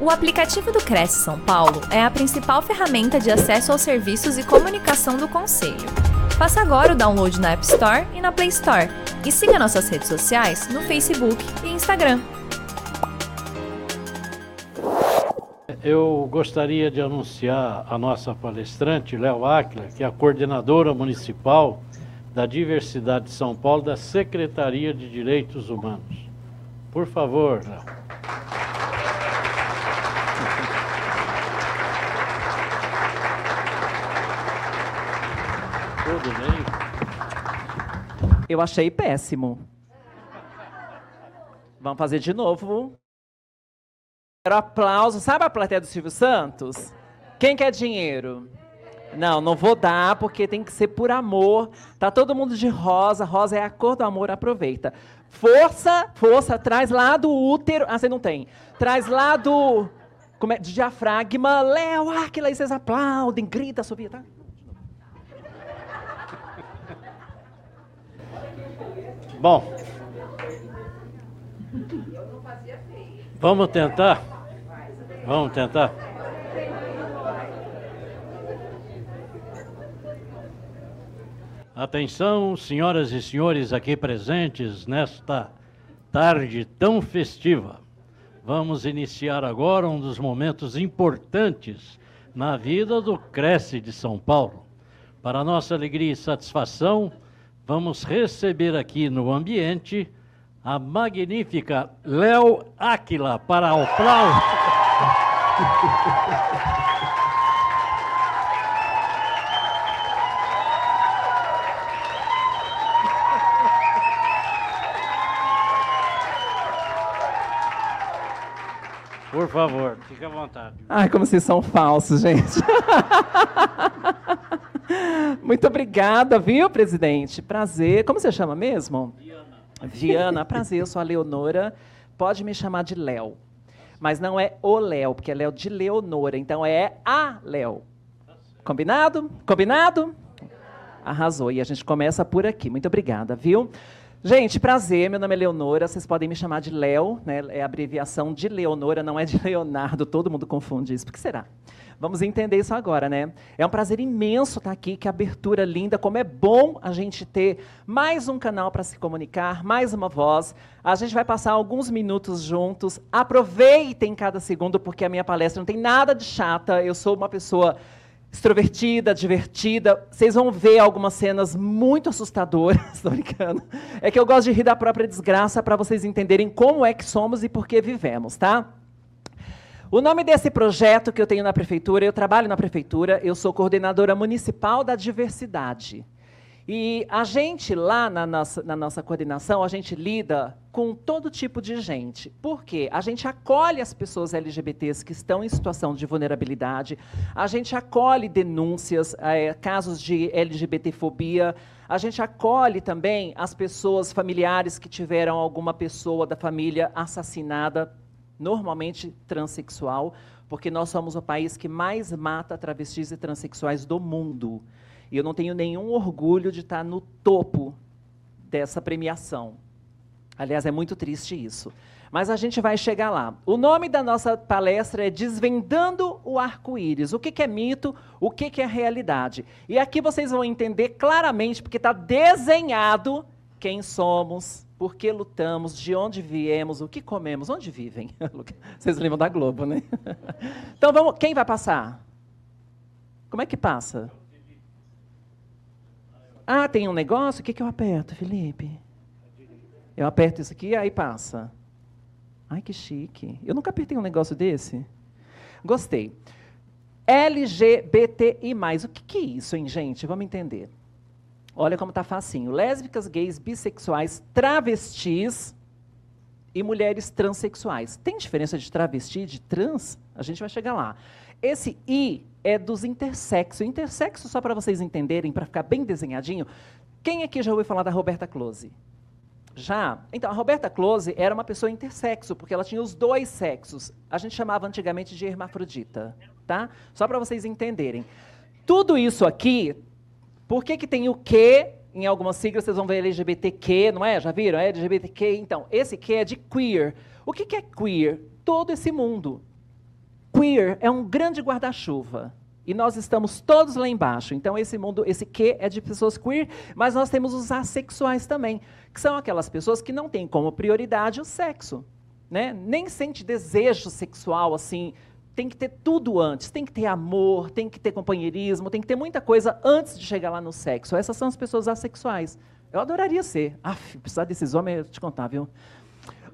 O aplicativo do Cresce São Paulo é a principal ferramenta de acesso aos serviços e comunicação do Conselho. Faça agora o download na App Store e na Play Store. E siga nossas redes sociais no Facebook e Instagram. Eu gostaria de anunciar a nossa palestrante, Léo Áquila, que é a coordenadora municipal da Diversidade de São Paulo da Secretaria de Direitos Humanos. Por favor, Léo. Eu achei péssimo. Vamos fazer de novo. Quero aplauso. Sabe a plateia do Silvio Santos? Quem quer dinheiro? Não, não vou dar porque tem que ser por amor. Tá todo mundo de rosa. Rosa é a cor do amor. Aproveita. Força, força. Traz lá do útero. Ah, você não tem. Traz lá do, como é, de diafragma. Léo, Aquila, e vocês aplaudem, grita, subia, tá? Bom. Vamos tentar? Vamos tentar? Atenção, senhoras e senhores aqui presentes nesta tarde tão festiva. Vamos iniciar agora um dos momentos importantes na vida do Cresce de São Paulo. Para nossa alegria e satisfação, vamos receber aqui no ambiente a magnífica Léo Áquila para o aplauso. Por favor, fique à vontade. Ai, como vocês são falsos, gente. Muito obrigada, viu, presidente? Prazer. Como você chama mesmo? Diana. Viana, prazer. Eu sou a Leonora. Pode me chamar de Léo. Mas não é o Léo, porque é Léo de Leonora. Então é a Léo. Combinado? Combinado? Arrasou. E a gente começa por aqui. Muito obrigada, viu? Gente, prazer. Meu nome é Leonora. Vocês podem me chamar de Léo, né? É abreviação de Leonora, não é de Leonardo. Todo mundo confunde isso. Por que será? Vamos entender isso agora, né? É um prazer imenso estar aqui, que abertura linda, como é bom a gente ter mais um canal para se comunicar, mais uma voz. A gente vai passar alguns minutos juntos. Aproveitem cada segundo, porque a minha palestra não tem nada de chata. Eu sou uma pessoa extrovertida, divertida. Vocês vão ver algumas cenas muito assustadoras, estou brincando. É que eu gosto de rir da própria desgraça para vocês entenderem como é que somos e por que vivemos, tá? O nome desse projeto que eu tenho na prefeitura, eu trabalho na prefeitura, eu sou coordenadora municipal da diversidade. E a gente lá na nossa, na nossa coordenação, a gente lida com todo tipo de gente. Por quê? A gente acolhe as pessoas LGBTs que estão em situação de vulnerabilidade, a gente acolhe denúncias, é, casos de LGBTfobia, a gente acolhe também as pessoas familiares que tiveram alguma pessoa da família assassinada normalmente transexual, porque nós somos o país que mais mata travestis e transexuais do mundo. E eu não tenho nenhum orgulho de estar no topo dessa premiação. Aliás, é muito triste isso. Mas a gente vai chegar lá. O nome da nossa palestra é Desvendando o Arco-Íris. O que, que, é mito, o que, que é realidade. E aqui vocês vão entender claramente, porque está desenhado quem somos, por que lutamos, de onde viemos, o que comemos, onde vivem. Vocês lembram da Globo, né? Então vamos, quem vai passar? Como é que passa? Ah, tem um negócio? O que, que eu aperto, Felipe? Eu aperto isso aqui, aí passa. Ai, que chique. Eu nunca apertei um negócio desse. Gostei. LGBTI+. O que, que é isso, hein, gente? Vamos entender. Olha como está facinho. Lésbicas, gays, bissexuais, travestis e mulheres transexuais. Tem diferença de travesti e de trans? A gente vai chegar lá. Esse I é dos intersexo. Intersexo, só para vocês entenderem, para ficar bem desenhadinho, quem aqui já ouviu falar da Roberta Close? Já? Então, a Roberta Close era uma pessoa intersexo, porque ela tinha os dois sexos. A gente chamava antigamente de hermafrodita, tá? Só para vocês entenderem. Tudo isso aqui por que, que tem o Q? Em algumas siglas vocês vão ver LGBTQ, não é? Já viram? É LGBTQ. Então, esse Q é de queer. O que, é queer? Todo esse mundo. queer é um grande guarda-chuva. E nós estamos todos lá embaixo. Então, esse mundo, esse que é de pessoas queer, mas nós temos os assexuais também, que são aquelas pessoas que não têm como prioridade o sexo. Né? Nem sente desejo sexual assim. Tem que ter tudo antes. Tem que ter amor, tem que ter companheirismo, tem que ter muita coisa antes de chegar lá no sexo. Essas são as pessoas assexuais. Eu adoraria ser. Ah, precisar desses homens, eu te contar, viu?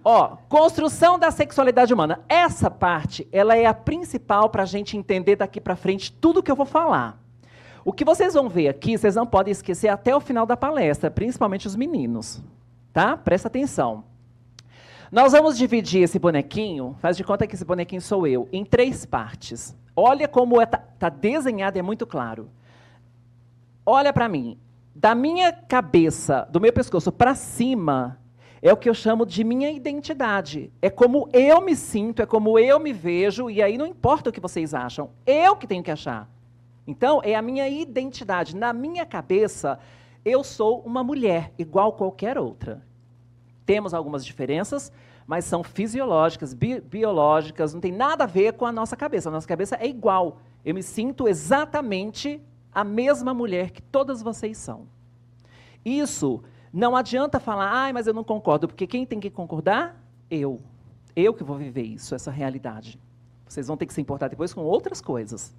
Ó, construção da sexualidade humana. Essa parte, ela é a principal para a gente entender daqui para frente tudo que eu vou falar. O que vocês vão ver aqui, vocês não podem esquecer até o final da palestra, principalmente os meninos. Tá? Presta atenção. Nós vamos dividir esse bonequinho, faz de conta que esse bonequinho sou eu, em três partes. Olha como está é, tá desenhado, é muito claro. Olha para mim. Da minha cabeça, do meu pescoço para cima, é o que eu chamo de minha identidade. É como eu me sinto, é como eu me vejo, e aí não importa o que vocês acham, eu que tenho que achar. Então, é a minha identidade. Na minha cabeça, eu sou uma mulher, igual qualquer outra. Temos algumas diferenças, mas são fisiológicas, bi biológicas, não tem nada a ver com a nossa cabeça. A nossa cabeça é igual. Eu me sinto exatamente a mesma mulher que todas vocês são. Isso não adianta falar, ai, mas eu não concordo, porque quem tem que concordar? Eu. Eu que vou viver isso, essa realidade. Vocês vão ter que se importar depois com outras coisas.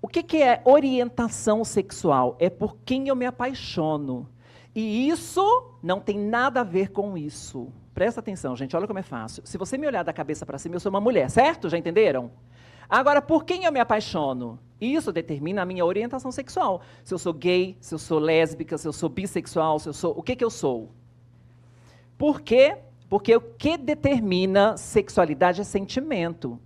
O que, que é orientação sexual? É por quem eu me apaixono. E isso não tem nada a ver com isso. Presta atenção, gente, olha como é fácil. Se você me olhar da cabeça para cima, eu sou uma mulher, certo? Já entenderam? Agora, por quem eu me apaixono? Isso determina a minha orientação sexual. Se eu sou gay, se eu sou lésbica, se eu sou bissexual, se eu sou. O que, que eu sou? Por quê? Porque o que determina sexualidade é sentimento.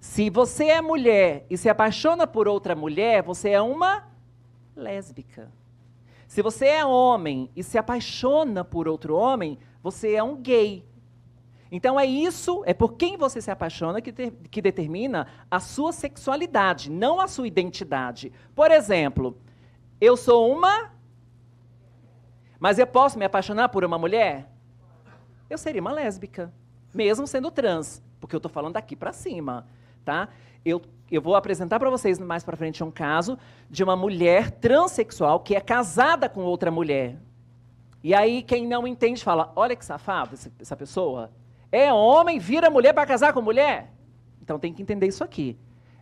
Se você é mulher e se apaixona por outra mulher, você é uma lésbica. Se você é homem e se apaixona por outro homem, você é um gay. Então é isso, é por quem você se apaixona que, ter, que determina a sua sexualidade, não a sua identidade. Por exemplo, eu sou uma, mas eu posso me apaixonar por uma mulher? Eu seria uma lésbica, mesmo sendo trans, porque eu estou falando daqui para cima, tá? Eu, eu vou apresentar para vocês mais para frente um caso de uma mulher transexual que é casada com outra mulher. E aí quem não entende fala, olha que safado essa pessoa, é homem, vira mulher para casar com mulher? Então tem que entender isso aqui.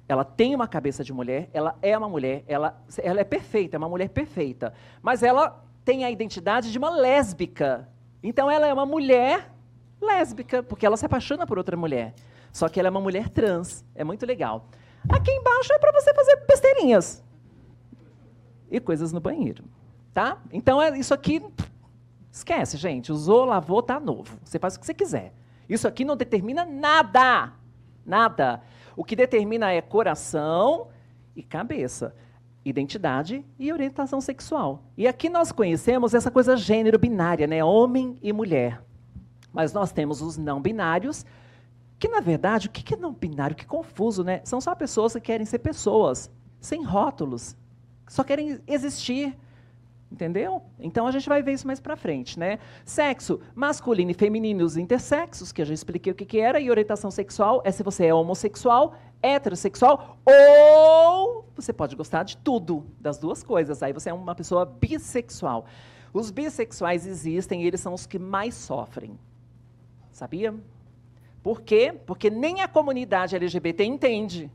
Ela tem uma cabeça de mulher, ela é uma mulher, ela, ela é perfeita, é uma mulher perfeita. Mas ela tem a identidade de uma lésbica. Então ela é uma mulher lésbica, porque ela se apaixona por outra mulher. Só que ela é uma mulher trans. É muito legal. Aqui embaixo é para você fazer besteirinhas. E coisas no banheiro. Tá? Então é isso aqui. Esquece, gente. Usou, lavou, tá novo. Você faz o que você quiser. Isso aqui não determina nada. Nada. O que determina é coração e cabeça, identidade e orientação sexual. E aqui nós conhecemos essa coisa gênero binária, né? Homem e mulher. Mas nós temos os não binários, que na verdade, o que é não binário? Que confuso, né? São só pessoas que querem ser pessoas, sem rótulos, só querem existir. Entendeu? Então a gente vai ver isso mais para frente, né? Sexo masculino e feminino, os intersexos, que eu já expliquei o que, que era, e orientação sexual é se você é homossexual, heterossexual, ou você pode gostar de tudo, das duas coisas. Aí você é uma pessoa bissexual. Os bissexuais existem e eles são os que mais sofrem. Sabia? Por quê? Porque nem a comunidade LGBT entende.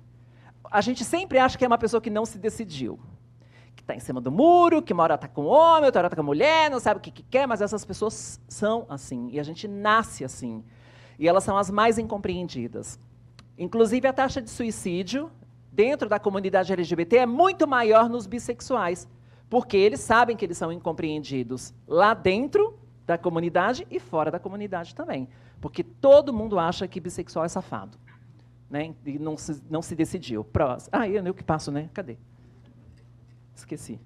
A gente sempre acha que é uma pessoa que não se decidiu que está em cima do muro, que uma hora está com homem, outra hora está com mulher, não sabe o que, que quer, mas essas pessoas são assim. E a gente nasce assim. E elas são as mais incompreendidas. Inclusive, a taxa de suicídio dentro da comunidade LGBT é muito maior nos bissexuais, porque eles sabem que eles são incompreendidos lá dentro da comunidade e fora da comunidade também. Porque todo mundo acha que bissexual é safado. Né? E não se, não se decidiu. Próximo. Ah, eu, eu que passo, né? Cadê? Esqueci.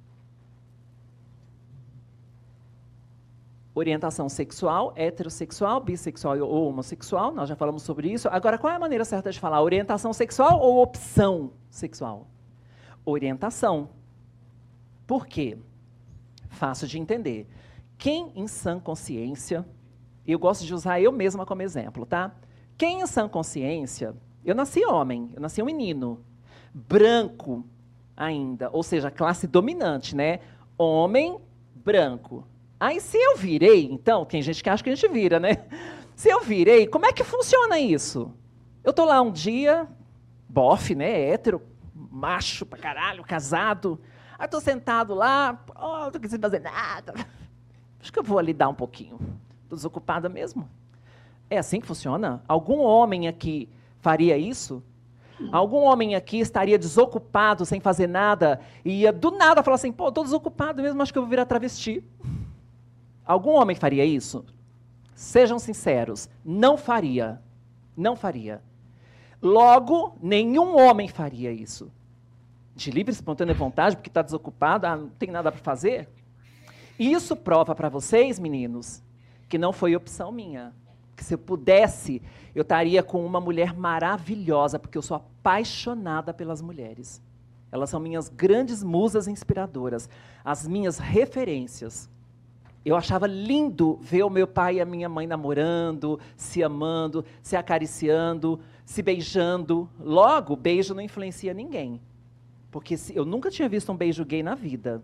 Orientação sexual, heterossexual, bissexual ou homossexual, nós já falamos sobre isso. Agora, qual é a maneira certa de falar? Orientação sexual ou opção sexual? Orientação. Por quê? Fácil de entender. Quem em sã consciência, eu gosto de usar eu mesma como exemplo, tá? Quem em sã consciência Eu nasci homem, eu nasci um menino. Branco ainda, ou seja, classe dominante, né? Homem branco. Aí se eu virei, então, tem gente que acha que a gente vira, né? Se eu virei, como é que funciona isso? Eu tô lá um dia, bofe, né, hétero, macho pra caralho, casado. Aí tô sentado lá, oh, tô querendo fazer nada. Acho que eu vou ali dar um pouquinho. Tô desocupada mesmo. É assim que funciona? Algum homem aqui faria isso? Algum homem aqui estaria desocupado, sem fazer nada, e ia do nada falar assim: pô, estou desocupado mesmo, acho que eu vou virar travesti. Algum homem faria isso? Sejam sinceros, não faria. Não faria. Logo, nenhum homem faria isso. De livre espontânea vontade, porque está desocupado, ah, não tem nada para fazer. Isso prova para vocês, meninos, que não foi opção minha que se eu pudesse, eu estaria com uma mulher maravilhosa, porque eu sou apaixonada pelas mulheres. Elas são minhas grandes musas inspiradoras, as minhas referências. Eu achava lindo ver o meu pai e a minha mãe namorando, se amando, se acariciando, se beijando. Logo, beijo não influencia ninguém. Porque eu nunca tinha visto um beijo gay na vida.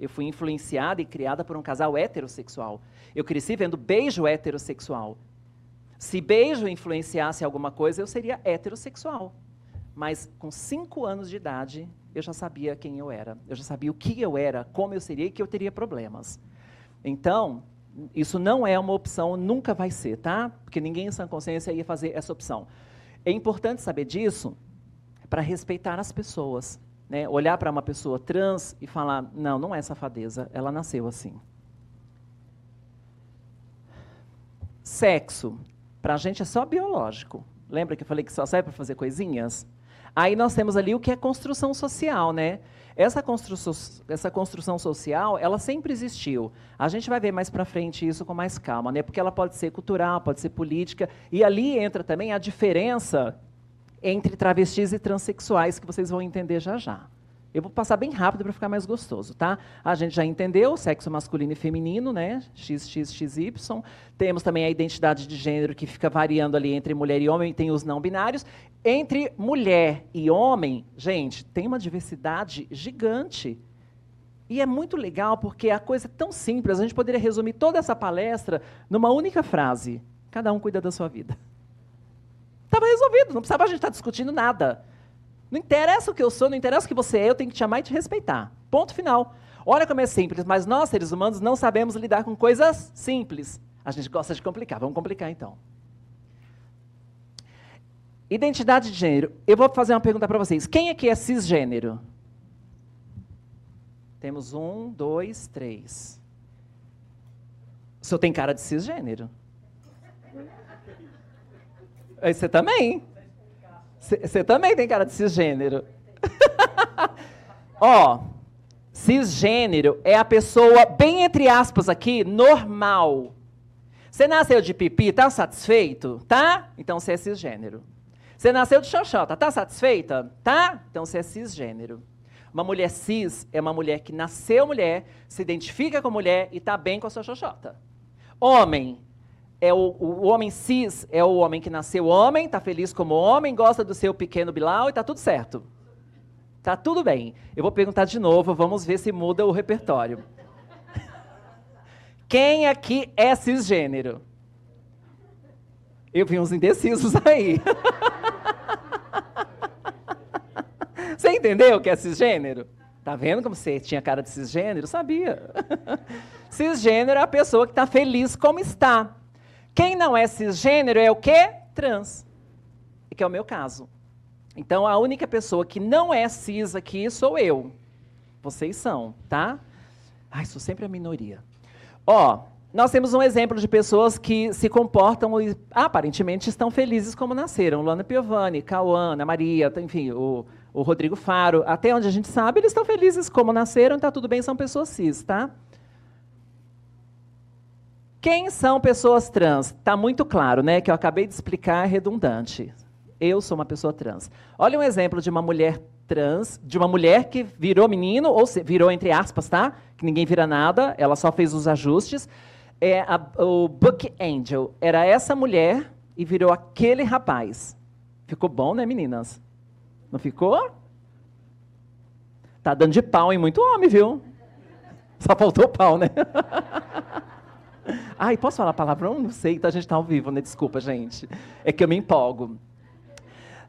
Eu fui influenciada e criada por um casal heterossexual. Eu cresci vendo beijo heterossexual. Se beijo influenciasse alguma coisa, eu seria heterossexual. Mas com cinco anos de idade, eu já sabia quem eu era. Eu já sabia o que eu era, como eu seria e que eu teria problemas. Então, isso não é uma opção, nunca vai ser, tá? Porque ninguém em sã consciência ia fazer essa opção. É importante saber disso para respeitar as pessoas. Né? Olhar para uma pessoa trans e falar: não, não é safadeza, ela nasceu assim. Sexo para a gente é só biológico. Lembra que eu falei que só serve para fazer coisinhas? Aí nós temos ali o que é construção social, né? Essa construção, essa construção social, ela sempre existiu. A gente vai ver mais para frente isso com mais calma, né? Porque ela pode ser cultural, pode ser política, e ali entra também a diferença entre travestis e transexuais que vocês vão entender já já. Eu vou passar bem rápido para ficar mais gostoso, tá? A gente já entendeu sexo masculino e feminino, né? XXXY. Temos também a identidade de gênero que fica variando ali entre mulher e homem, tem os não binários. Entre mulher e homem, gente, tem uma diversidade gigante. E é muito legal porque a coisa é tão simples, a gente poderia resumir toda essa palestra numa única frase: cada um cuida da sua vida. Estava resolvido, não precisava a gente estar discutindo nada. Não interessa o que eu sou, não interessa o que você é, eu tenho que te amar e te respeitar. Ponto final. Olha como é simples, mas nós, seres humanos, não sabemos lidar com coisas simples. A gente gosta de complicar. Vamos complicar então. Identidade de gênero. Eu vou fazer uma pergunta para vocês. Quem aqui é cisgênero? Temos um, dois, três. O senhor tem cara de cisgênero. Você também. Você também tem cara de cisgênero. Ó, cisgênero é a pessoa, bem entre aspas aqui, normal. Você nasceu de pipi, tá satisfeito? Tá? Então você é cisgênero. Você nasceu de xoxota, tá satisfeita? Tá? Então você é cisgênero. Uma mulher cis é uma mulher que nasceu mulher, se identifica com mulher e está bem com a sua xoxota. Homem é o, o, homem cis é o homem que nasceu homem, está feliz como homem, gosta do seu pequeno Bilal e está tudo certo. Está tudo bem. Eu vou perguntar de novo, vamos ver se muda o repertório. Quem aqui é cisgênero? Eu vi uns indecisos aí. Você entendeu o que é cisgênero? Tá vendo como você tinha cara de cisgênero? Sabia. cisgênero é a pessoa que está feliz como está. Quem não é cisgênero é o quê? Trans. Que é o meu caso. Então, a única pessoa que não é cis aqui sou eu. Vocês são, tá? Ai, sou sempre a minoria. Ó, nós temos um exemplo de pessoas que se comportam e aparentemente estão felizes como nasceram. Luana Piovani, Cauã, Ana Maria, enfim, o, o Rodrigo Faro. Até onde a gente sabe, eles estão felizes como nasceram, está tudo bem, são pessoas cis, tá? Quem são pessoas trans? Está muito claro, né? Que eu acabei de explicar, é redundante. Eu sou uma pessoa trans. Olha um exemplo de uma mulher trans, de uma mulher que virou menino, ou se, virou entre aspas, tá? Que ninguém vira nada, ela só fez os ajustes. É a, o Book Angel era essa mulher e virou aquele rapaz. Ficou bom, né, meninas? Não ficou? Tá dando de pau em muito homem, viu? Só faltou pau, né? Ai, posso falar palavrão? Não sei, então a gente está ao vivo, né? Desculpa, gente. É que eu me empolgo.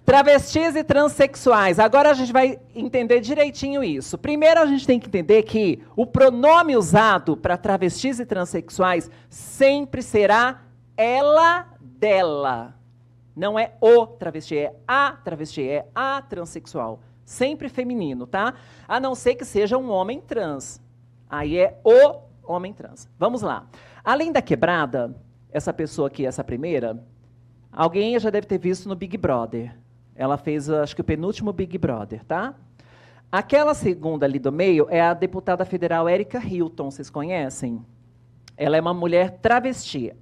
Travestis e transexuais. Agora a gente vai entender direitinho isso. Primeiro a gente tem que entender que o pronome usado para travestis e transexuais sempre será ela dela. Não é o travesti, é a travesti, é a transexual. Sempre feminino, tá? A não ser que seja um homem trans. Aí é o homem trans. Vamos lá. Além da quebrada, essa pessoa aqui, essa primeira, alguém já deve ter visto no Big Brother. Ela fez, acho que o penúltimo Big Brother, tá? Aquela segunda ali do meio é a deputada federal Erika Hilton, vocês conhecem? Ela é uma mulher travesti.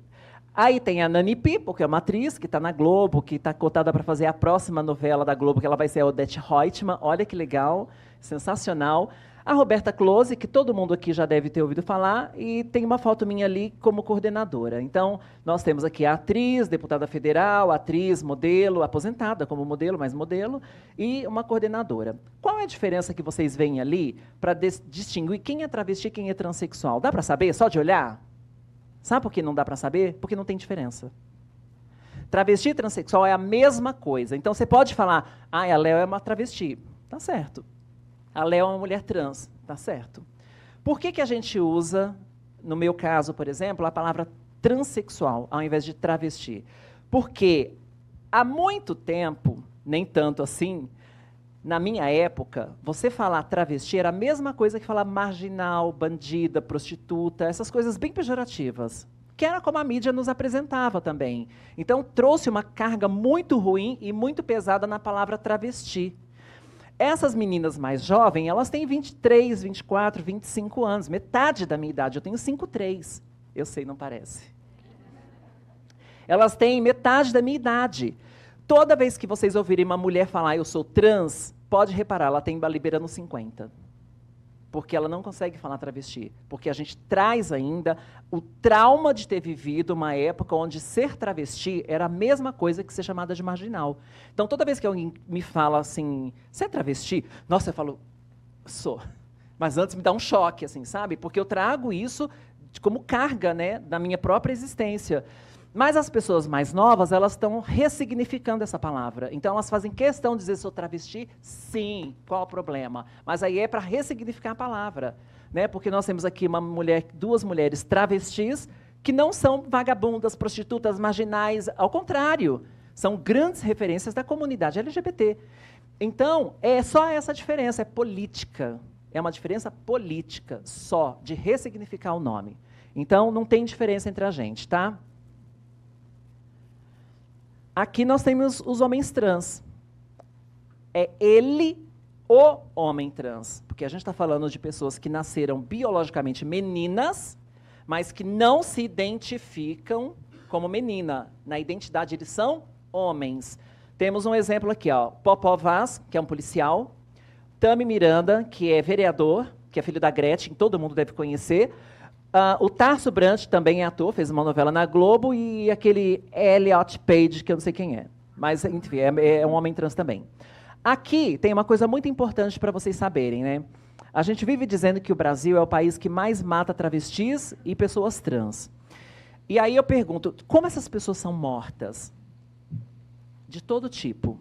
Aí tem a Nani Pipo, que é uma atriz que está na Globo, que está cotada para fazer a próxima novela da Globo, que ela vai ser a Odette Reutemann. Olha que legal, sensacional. A Roberta Close, que todo mundo aqui já deve ter ouvido falar, e tem uma foto minha ali como coordenadora. Então, nós temos aqui a atriz, deputada federal, atriz, modelo, aposentada como modelo, mas modelo, e uma coordenadora. Qual é a diferença que vocês veem ali para distinguir quem é travesti e quem é transexual? Dá para saber só de olhar? Sabe por que não dá para saber? Porque não tem diferença. Travesti e transexual é a mesma coisa. Então, você pode falar, ah, a Léo é uma travesti. Tá certo. A Léo é uma mulher trans, tá certo. Por que, que a gente usa, no meu caso, por exemplo, a palavra transexual ao invés de travesti? Porque há muito tempo, nem tanto assim, na minha época, você falar travesti era a mesma coisa que falar marginal, bandida, prostituta, essas coisas bem pejorativas. Que era como a mídia nos apresentava também. Então, trouxe uma carga muito ruim e muito pesada na palavra travesti. Essas meninas mais jovens, elas têm 23, 24, 25 anos, metade da minha idade. Eu tenho 5,3. Eu sei, não parece. Elas têm metade da minha idade. Toda vez que vocês ouvirem uma mulher falar eu sou trans, pode reparar, ela tem liberando 50 porque ela não consegue falar travesti, porque a gente traz ainda o trauma de ter vivido uma época onde ser travesti era a mesma coisa que ser chamada de marginal. Então, toda vez que alguém me fala assim, você é travesti? Nossa, eu falo, sou. Mas antes me dá um choque, assim, sabe? Porque eu trago isso como carga, né, da minha própria existência. Mas as pessoas mais novas, elas estão ressignificando essa palavra. Então, elas fazem questão de dizer, sou travesti? Sim, qual o problema? Mas aí é para ressignificar a palavra. Né? Porque nós temos aqui uma mulher, duas mulheres travestis, que não são vagabundas, prostitutas, marginais, ao contrário, são grandes referências da comunidade LGBT. Então, é só essa diferença, é política. É uma diferença política só, de ressignificar o nome. Então, não tem diferença entre a gente, tá? Aqui nós temos os homens trans. É ele o homem trans. Porque a gente está falando de pessoas que nasceram biologicamente meninas, mas que não se identificam como menina. Na identidade, eles são homens. Temos um exemplo aqui, ó. Popó Vaz, que é um policial. Tami Miranda, que é vereador, que é filho da Gretchen, todo mundo deve conhecer. Uh, o Tarso Brant também é ator, fez uma novela na Globo, e aquele Elliot Page, que eu não sei quem é. Mas, enfim, é, é um homem trans também. Aqui tem uma coisa muito importante para vocês saberem, né? A gente vive dizendo que o Brasil é o país que mais mata travestis e pessoas trans. E aí eu pergunto, como essas pessoas são mortas? De todo tipo.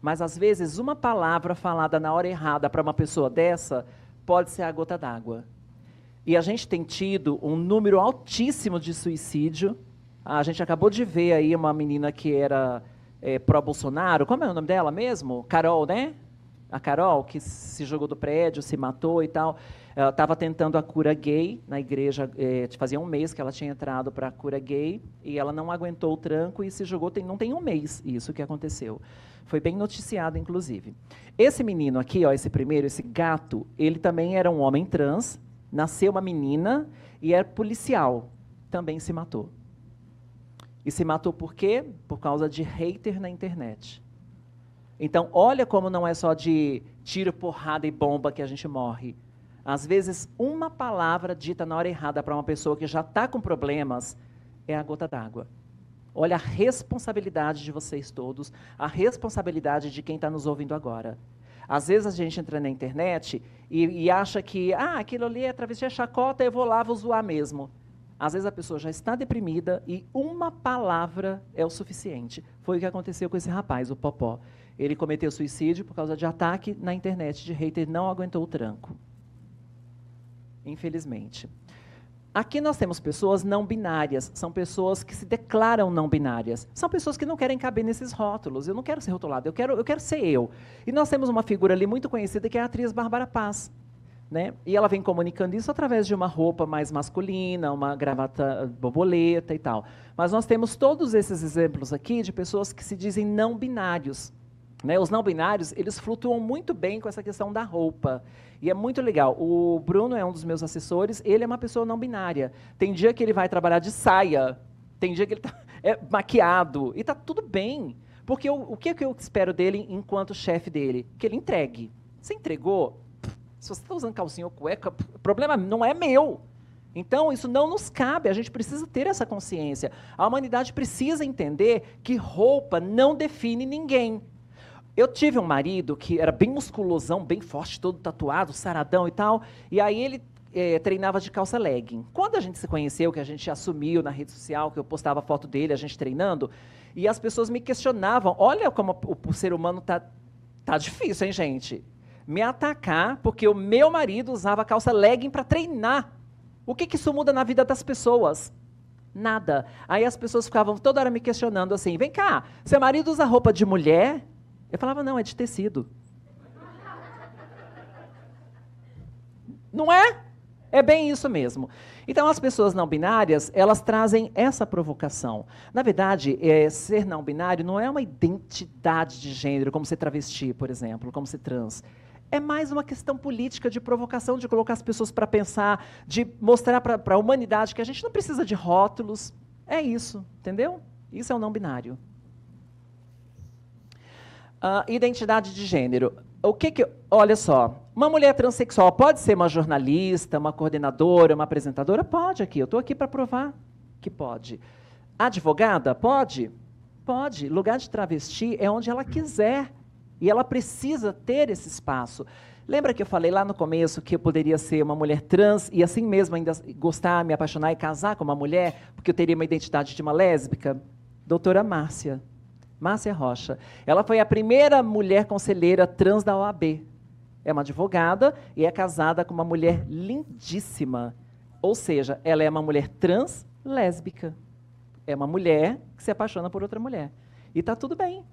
Mas às vezes uma palavra falada na hora errada para uma pessoa dessa pode ser a gota d'água. E a gente tem tido um número altíssimo de suicídio. A gente acabou de ver aí uma menina que era é, pró-Bolsonaro. Como é o nome dela mesmo? Carol, né? A Carol, que se jogou do prédio, se matou e tal. Ela estava tentando a cura gay na igreja. É, fazia um mês que ela tinha entrado para a cura gay e ela não aguentou o tranco e se jogou. Tem, não tem um mês isso que aconteceu. Foi bem noticiado, inclusive. Esse menino aqui, ó, esse primeiro, esse gato, ele também era um homem trans, nasceu uma menina e era policial, também se matou. E se matou por quê? Por causa de hater na internet. Então, olha como não é só de tiro, porrada e bomba que a gente morre. Às vezes, uma palavra dita na hora errada para uma pessoa que já está com problemas é a gota d'água. Olha a responsabilidade de vocês todos, a responsabilidade de quem está nos ouvindo agora. Às vezes a gente entra na internet e, e acha que ah, aquilo ali é travesti, é chacota, eu vou lá, vou zoar mesmo. Às vezes a pessoa já está deprimida e uma palavra é o suficiente. Foi o que aconteceu com esse rapaz, o Popó. Ele cometeu suicídio por causa de ataque na internet de hater, não aguentou o tranco. Infelizmente. Aqui nós temos pessoas não binárias, são pessoas que se declaram não binárias. São pessoas que não querem caber nesses rótulos. Eu não quero ser rotulado, eu quero, eu quero ser eu. E nós temos uma figura ali muito conhecida que é a atriz Bárbara Paz. Né? E ela vem comunicando isso através de uma roupa mais masculina, uma gravata borboleta e tal. Mas nós temos todos esses exemplos aqui de pessoas que se dizem não binários. Né? Os não binários, eles flutuam muito bem com essa questão da roupa. E é muito legal. O Bruno é um dos meus assessores, ele é uma pessoa não binária. Tem dia que ele vai trabalhar de saia, tem dia que ele está é, maquiado, e está tudo bem. Porque o, o que, é que eu espero dele enquanto chefe dele? Que ele entregue. Você entregou? Se você está usando calcinha ou cueca, o problema não é meu. Então, isso não nos cabe, a gente precisa ter essa consciência. A humanidade precisa entender que roupa não define ninguém. Eu tive um marido que era bem musculosão, bem forte, todo tatuado, saradão e tal, e aí ele é, treinava de calça legging. Quando a gente se conheceu, que a gente assumiu na rede social, que eu postava foto dele, a gente treinando, e as pessoas me questionavam, olha como o, o ser humano tá, tá difícil, hein, gente? Me atacar porque o meu marido usava calça legging para treinar. O que, que isso muda na vida das pessoas? Nada. Aí as pessoas ficavam toda hora me questionando assim: vem cá, seu marido usa roupa de mulher? Eu falava, não, é de tecido. Não é? É bem isso mesmo. Então, as pessoas não binárias, elas trazem essa provocação. Na verdade, é, ser não binário não é uma identidade de gênero, como ser travesti, por exemplo, como ser trans. É mais uma questão política de provocação, de colocar as pessoas para pensar, de mostrar para a humanidade que a gente não precisa de rótulos. É isso, entendeu? Isso é o não binário. Uh, identidade de gênero. O que que. Olha só. Uma mulher transexual pode ser uma jornalista, uma coordenadora, uma apresentadora? Pode aqui. Eu estou aqui para provar que pode. Advogada? Pode? Pode. Lugar de travesti é onde ela quiser. E ela precisa ter esse espaço. Lembra que eu falei lá no começo que eu poderia ser uma mulher trans e assim mesmo ainda gostar, me apaixonar e casar com uma mulher, porque eu teria uma identidade de uma lésbica? Doutora Márcia. Márcia Rocha. Ela foi a primeira mulher conselheira trans da OAB. É uma advogada e é casada com uma mulher lindíssima. Ou seja, ela é uma mulher trans lésbica. É uma mulher que se apaixona por outra mulher. E está tudo bem.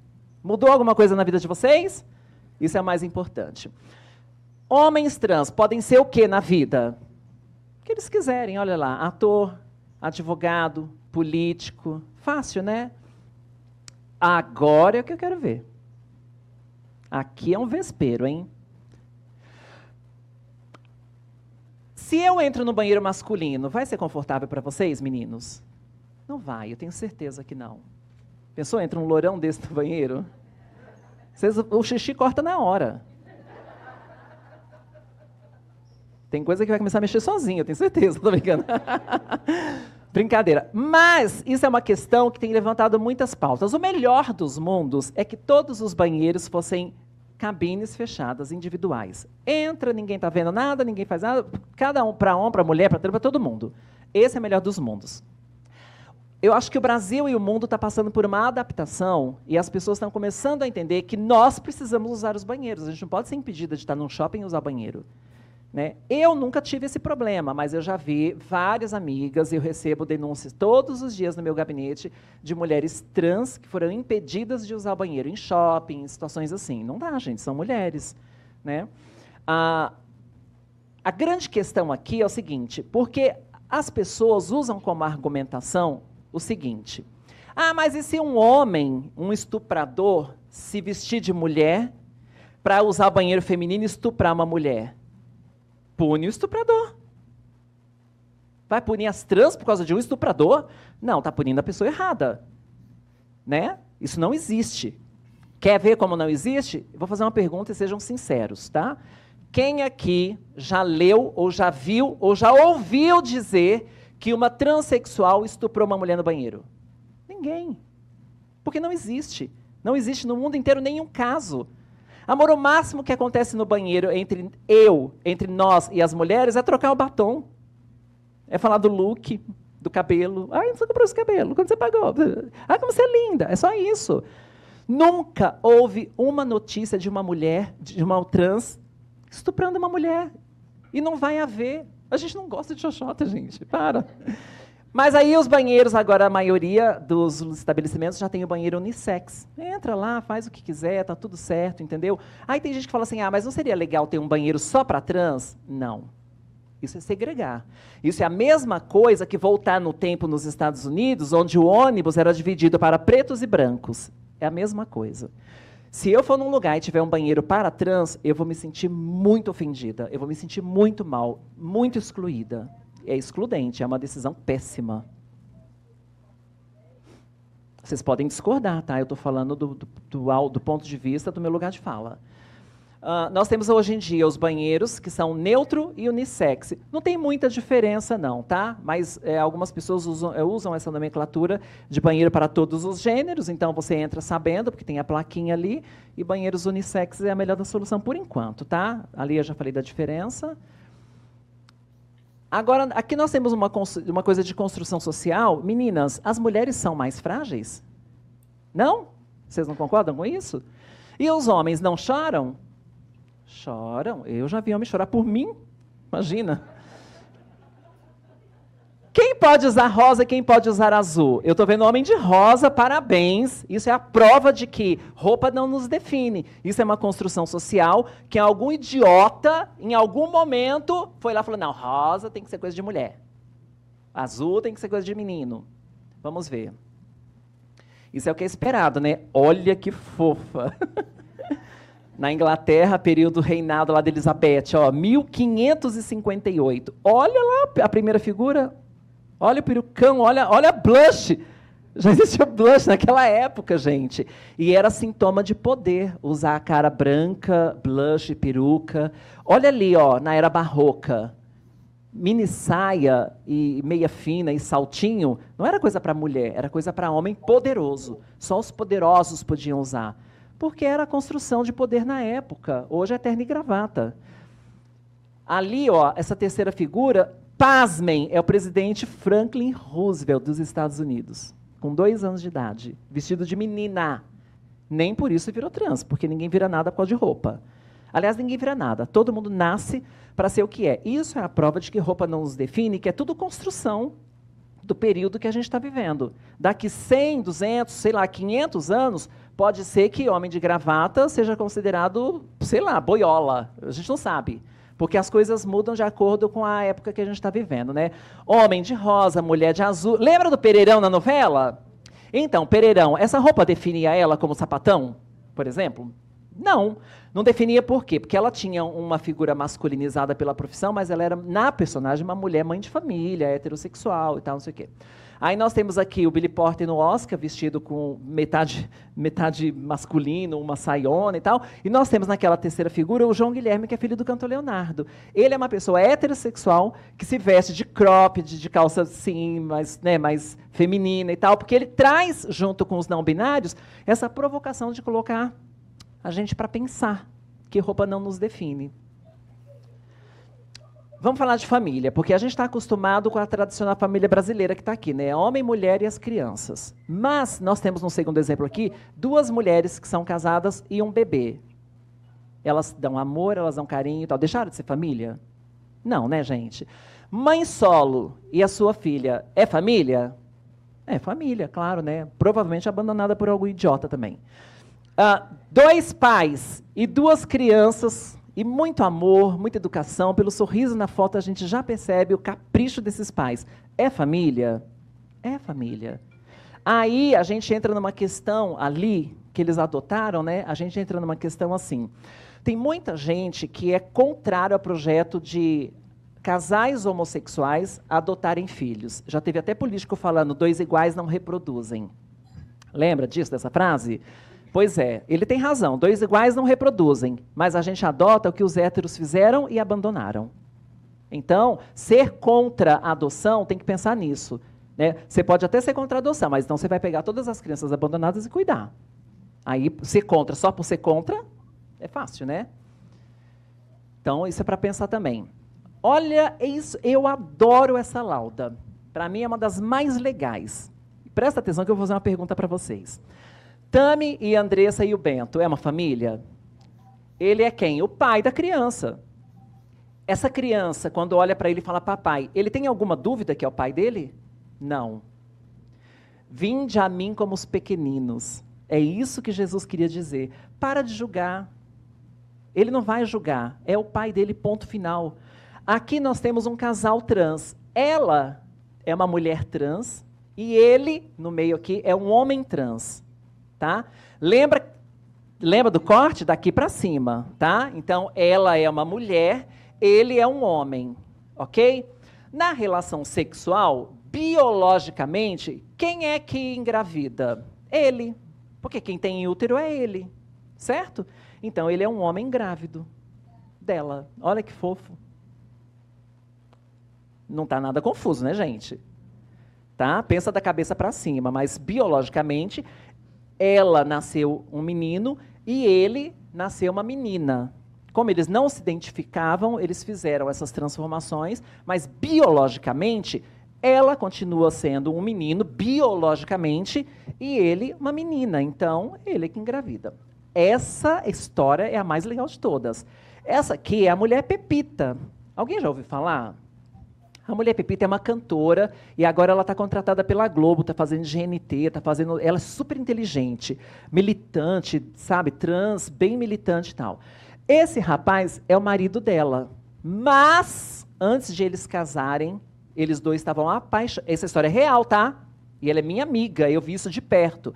Mudou alguma coisa na vida de vocês? Isso é mais importante. Homens trans podem ser o que na vida? O que eles quiserem, olha lá. Ator, advogado, político. Fácil, né? Agora é o que eu quero ver. Aqui é um vespeiro, hein? Se eu entro no banheiro masculino, vai ser confortável para vocês, meninos? Não vai, eu tenho certeza que não. Pensou, entra um lourão desse no banheiro? Vocês, o xixi corta na hora. Tem coisa que vai começar a mexer sozinho, eu tenho certeza, tô brincando. Brincadeira. Mas isso é uma questão que tem levantado muitas pautas. O melhor dos mundos é que todos os banheiros fossem cabines fechadas, individuais. Entra, ninguém está vendo nada, ninguém faz nada, cada um para um, para mulher, para todo mundo. Esse é o melhor dos mundos. Eu acho que o Brasil e o mundo estão tá passando por uma adaptação e as pessoas estão começando a entender que nós precisamos usar os banheiros. A gente não pode ser impedida de estar num shopping e usar banheiro. Né? Eu nunca tive esse problema, mas eu já vi várias amigas, eu recebo denúncias todos os dias no meu gabinete de mulheres trans que foram impedidas de usar banheiro em shopping, em situações assim. Não dá, gente, são mulheres. Né? a grande questão aqui é o seguinte, porque as pessoas usam como argumentação o seguinte, ah, mas e se um homem, um estuprador, se vestir de mulher para usar banheiro feminino e estuprar uma mulher? Pune o estuprador. Vai punir as trans por causa de um estuprador? Não, está punindo a pessoa errada. Né? Isso não existe. Quer ver como não existe? vou fazer uma pergunta e sejam sinceros, tá? Quem aqui já leu, ou já viu, ou já ouviu dizer que uma transexual estuprou uma mulher no banheiro? ninguém. Porque não existe. Não existe no mundo inteiro nenhum caso. Amor, o máximo que acontece no banheiro entre eu, entre nós e as mulheres é trocar o batom. É falar do look, do cabelo. Ai, você comprou esse cabelo? Quando você pagou? Ah, como você é linda. É só isso. Nunca houve uma notícia de uma mulher, de uma trans, estuprando uma mulher. E não vai haver. A gente não gosta de xoxota, gente. Para. Mas aí os banheiros, agora a maioria dos estabelecimentos já tem o banheiro unissex. Entra lá, faz o que quiser, tá tudo certo, entendeu? Aí tem gente que fala assim: "Ah, mas não seria legal ter um banheiro só para trans?" Não. Isso é segregar. Isso é a mesma coisa que voltar no tempo nos Estados Unidos, onde o ônibus era dividido para pretos e brancos. É a mesma coisa. Se eu for num lugar e tiver um banheiro para trans, eu vou me sentir muito ofendida, eu vou me sentir muito mal, muito excluída é excludente, é uma decisão péssima. Vocês podem discordar, tá? Eu estou falando do, do, do, do, ponto de vista do meu lugar de fala. Uh, nós temos hoje em dia os banheiros que são neutro e unissex. Não tem muita diferença, não, tá? Mas é, algumas pessoas usam, é, usam, essa nomenclatura de banheiro para todos os gêneros, então você entra sabendo, porque tem a plaquinha ali, e banheiros unissex é a melhor solução por enquanto, tá? Ali eu já falei da diferença. Agora, aqui nós temos uma, uma coisa de construção social. Meninas, as mulheres são mais frágeis? Não? Vocês não concordam com isso? E os homens não choram? Choram. Eu já vi homem chorar por mim. Imagina. Quem pode usar rosa e quem pode usar azul? Eu estou vendo homem de rosa, parabéns. Isso é a prova de que roupa não nos define. Isso é uma construção social que algum idiota, em algum momento, foi lá e falou: não, rosa tem que ser coisa de mulher. Azul tem que ser coisa de menino. Vamos ver. Isso é o que é esperado, né? Olha que fofa. Na Inglaterra, período reinado lá de Elizabeth, ó, 1558. Olha lá a primeira figura, Olha o perucão, olha, olha blush. Já existia blush naquela época, gente. E era sintoma de poder usar a cara branca, blush, peruca. Olha ali, ó, na era barroca. Mini saia e meia fina e saltinho não era coisa para mulher, era coisa para homem poderoso. Só os poderosos podiam usar. Porque era a construção de poder na época. Hoje é terno e gravata. Ali, ó, essa terceira figura Pasmem, é o presidente Franklin Roosevelt dos Estados Unidos, com dois anos de idade, vestido de menina. Nem por isso virou trans, porque ninguém vira nada por causa de roupa. Aliás, ninguém vira nada. Todo mundo nasce para ser o que é. Isso é a prova de que roupa não nos define, que é tudo construção do período que a gente está vivendo. Daqui 100, 200, sei lá, 500 anos, pode ser que homem de gravata seja considerado, sei lá, boiola. A gente não sabe porque as coisas mudam de acordo com a época que a gente está vivendo, né? Homem de rosa, mulher de azul. Lembra do Pereirão na novela? Então, Pereirão, essa roupa definia ela como sapatão, por exemplo? Não. Não definia por quê? Porque ela tinha uma figura masculinizada pela profissão, mas ela era, na personagem, uma mulher mãe de família, heterossexual e tal, não sei o quê. Aí nós temos aqui o Billy Porter no Oscar, vestido com metade, metade masculino, uma saiona e tal. E nós temos naquela terceira figura o João Guilherme, que é filho do cantor Leonardo. Ele é uma pessoa heterossexual que se veste de cropped, de calça assim, mais, né, mais feminina e tal, porque ele traz, junto com os não binários, essa provocação de colocar a gente para pensar que roupa não nos define. Vamos falar de família, porque a gente está acostumado com a tradicional família brasileira que está aqui, né? Homem, mulher e as crianças. Mas nós temos um segundo exemplo aqui, duas mulheres que são casadas e um bebê. Elas dão amor, elas dão carinho e tal. Deixaram de ser família? Não, né, gente? Mãe solo e a sua filha é família? É família, claro, né? Provavelmente abandonada por algum idiota também. Uh, dois pais e duas crianças e muito amor, muita educação. Pelo sorriso na foto, a gente já percebe o capricho desses pais. É família? É família. Aí a gente entra numa questão ali, que eles adotaram, né? A gente entra numa questão assim. Tem muita gente que é contrário ao projeto de casais homossexuais adotarem filhos. Já teve até político falando: dois iguais não reproduzem. Lembra disso, dessa frase? Pois é, ele tem razão. Dois iguais não reproduzem, mas a gente adota o que os héteros fizeram e abandonaram. Então, ser contra a adoção tem que pensar nisso. Né? Você pode até ser contra a adoção, mas então você vai pegar todas as crianças abandonadas e cuidar. Aí, ser contra só por ser contra, é fácil, né? Então, isso é para pensar também. Olha, isso, eu adoro essa lauda. Para mim é uma das mais legais. Presta atenção que eu vou fazer uma pergunta para vocês. Tami e Andressa e o Bento é uma família? Ele é quem? O pai da criança. Essa criança, quando olha para ele e fala papai, ele tem alguma dúvida que é o pai dele? Não. Vinde a mim como os pequeninos. É isso que Jesus queria dizer. Para de julgar. Ele não vai julgar. É o pai dele, ponto final. Aqui nós temos um casal trans. Ela é uma mulher trans e ele, no meio aqui, é um homem trans. Tá? Lembra, lembra do corte? Daqui para cima. Tá? Então, ela é uma mulher, ele é um homem. Ok? Na relação sexual, biologicamente, quem é que engravida? Ele. Porque quem tem útero é ele. Certo? Então ele é um homem grávido dela. Olha que fofo. Não está nada confuso, né, gente? Tá? Pensa da cabeça para cima, mas biologicamente ela nasceu um menino e ele nasceu uma menina. Como eles não se identificavam, eles fizeram essas transformações, mas biologicamente ela continua sendo um menino biologicamente e ele uma menina. Então, ele é que engravida. Essa história é a mais legal de todas. Essa aqui é a mulher Pepita. Alguém já ouviu falar? A mulher Pepita é uma cantora e agora ela está contratada pela Globo, está fazendo GNT, está fazendo. Ela é super inteligente, militante, sabe, trans, bem militante e tal. Esse rapaz é o marido dela. Mas, antes de eles casarem, eles dois estavam apaixonados. Essa história é real, tá? E ela é minha amiga, eu vi isso de perto.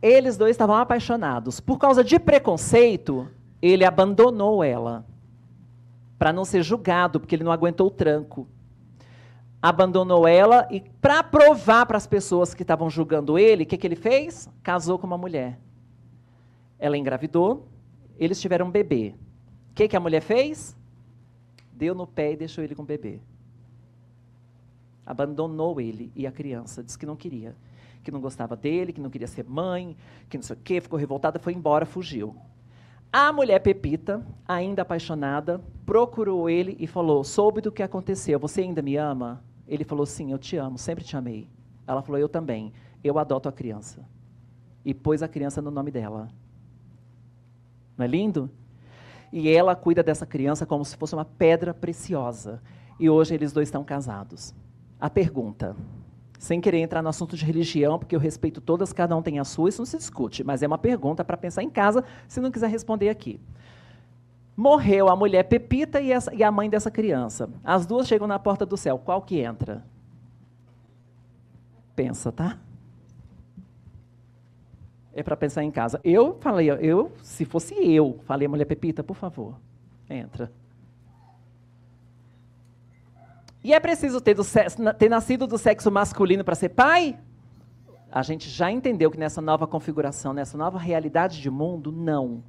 Eles dois estavam apaixonados. Por causa de preconceito, ele abandonou ela. Para não ser julgado, porque ele não aguentou o tranco. Abandonou ela e, para provar para as pessoas que estavam julgando ele, o que, que ele fez? Casou com uma mulher. Ela engravidou, eles tiveram um bebê. O que, que a mulher fez? Deu no pé e deixou ele com o bebê abandonou ele e a criança, disse que não queria, que não gostava dele, que não queria ser mãe, que não sei o quê, ficou revoltada, foi embora, fugiu. A mulher Pepita, ainda apaixonada, procurou ele e falou: Soube do que aconteceu, você ainda me ama? Ele falou: Sim, eu te amo, sempre te amei. Ela falou: Eu também, eu adoto a criança. E pôs a criança no nome dela. Não é lindo? E ela cuida dessa criança como se fosse uma pedra preciosa. E hoje eles dois estão casados a pergunta. Sem querer entrar no assunto de religião, porque eu respeito todas, cada um tem a sua, isso não se discute, mas é uma pergunta para pensar em casa, se não quiser responder aqui. Morreu a mulher Pepita e, essa, e a mãe dessa criança. As duas chegam na porta do céu. Qual que entra? Pensa, tá? É para pensar em casa. Eu falei, eu, se fosse eu, falei, mulher Pepita, por favor, entra. E é preciso ter, sexo, ter nascido do sexo masculino para ser pai? A gente já entendeu que nessa nova configuração, nessa nova realidade de mundo, não.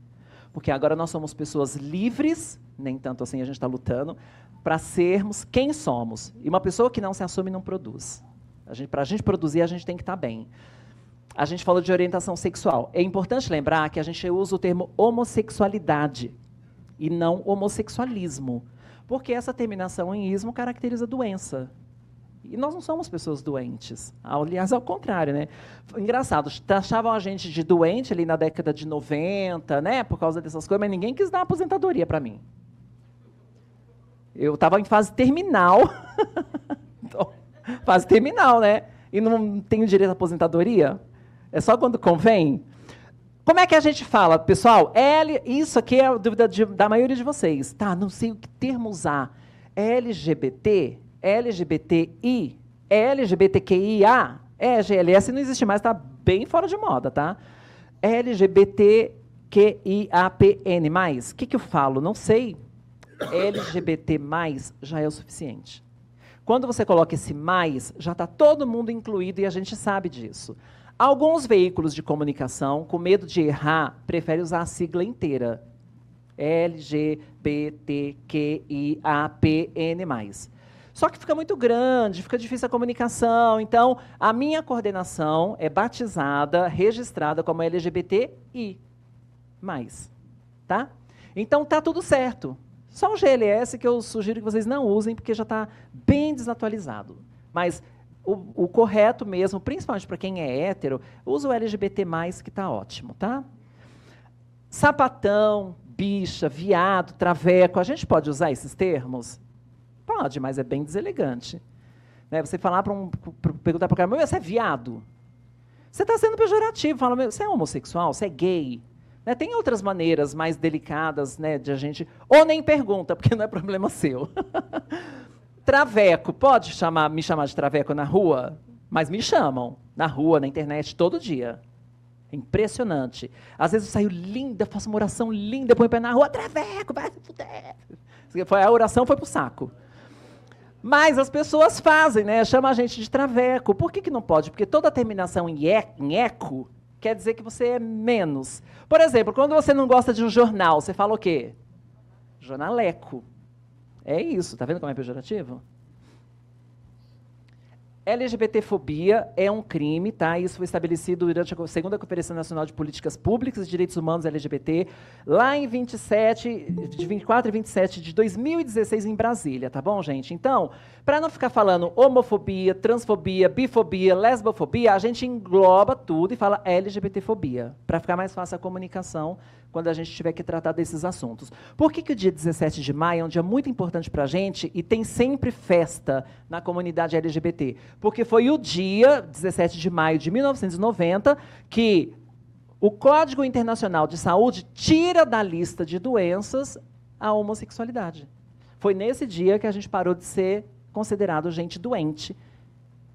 Porque agora nós somos pessoas livres, nem tanto assim a gente está lutando, para sermos quem somos. E uma pessoa que não se assume não produz. Para a gente produzir, a gente tem que estar tá bem. A gente falou de orientação sexual. É importante lembrar que a gente usa o termo homossexualidade e não homossexualismo. Porque essa terminação em ismo caracteriza doença. E nós não somos pessoas doentes. Aliás, ao contrário, né? Engraçado, achavam a gente de doente ali na década de 90, né? Por causa dessas coisas, mas ninguém quis dar aposentadoria para mim. Eu estava em fase terminal. então, fase terminal, né? E não tenho direito à aposentadoria? É só quando convém? Como é que a gente fala, pessoal? L, isso aqui é a dúvida de, da maioria de vocês. Tá, não sei o que termo usar. LGBT, LGBTI, LGBTQIA, é, GLS não existe mais, está bem fora de moda, tá? LGBTQIAPN+, o que, que eu falo? Não sei. LGBT+, já é o suficiente. Quando você coloca esse mais, já está todo mundo incluído e a gente sabe disso. Alguns veículos de comunicação, com medo de errar, preferem usar a sigla inteira. LGBTQIAPN+. Só que fica muito grande, fica difícil a comunicação. Então, a minha coordenação é batizada, registrada como LGBTI. Tá? Então, tá tudo certo. Só o GLS que eu sugiro que vocês não usem, porque já está bem desatualizado. Mas o, o correto mesmo, principalmente para quem é hétero, usa o LGBT+, que está ótimo, tá? Sapatão, bicha, viado, traveco, a gente pode usar esses termos? Pode, mas é bem deselegante. Né? Você falar para um. perguntar para o cara, você é viado? Você está sendo pejorativo, fala, você é homossexual, você é gay. Né? Tem outras maneiras mais delicadas né, de a gente. Ou nem pergunta, porque não é problema seu. traveco, pode chamar, me chamar de traveco na rua? Mas me chamam. Na rua, na internet, todo dia. Impressionante. Às vezes eu saio linda, faço uma oração linda, põe o pé na rua, traveco, vai se fuder. A oração foi para o saco. Mas as pessoas fazem, né? Chama a gente de traveco. Por que, que não pode? Porque toda terminação em, e, em eco quer dizer que você é menos. Por exemplo, quando você não gosta de um jornal, você fala o quê? Jornaleco. É isso, tá vendo como é pejorativo? LGBTfobia é um crime, tá? Isso foi estabelecido durante a segunda Conferência Nacional de Políticas Públicas e Direitos Humanos LGBT, lá em 27, de 24 e 27 de 2016 em Brasília, tá bom, gente? Então, para não ficar falando homofobia, transfobia, bifobia, lesbofobia, a gente engloba tudo e fala LGBTfobia, para ficar mais fácil a comunicação quando a gente tiver que tratar desses assuntos. Por que, que o dia 17 de maio é um dia muito importante para a gente e tem sempre festa na comunidade LGBT? Porque foi o dia, 17 de maio de 1990, que o Código Internacional de Saúde tira da lista de doenças a homossexualidade. Foi nesse dia que a gente parou de ser considerado gente doente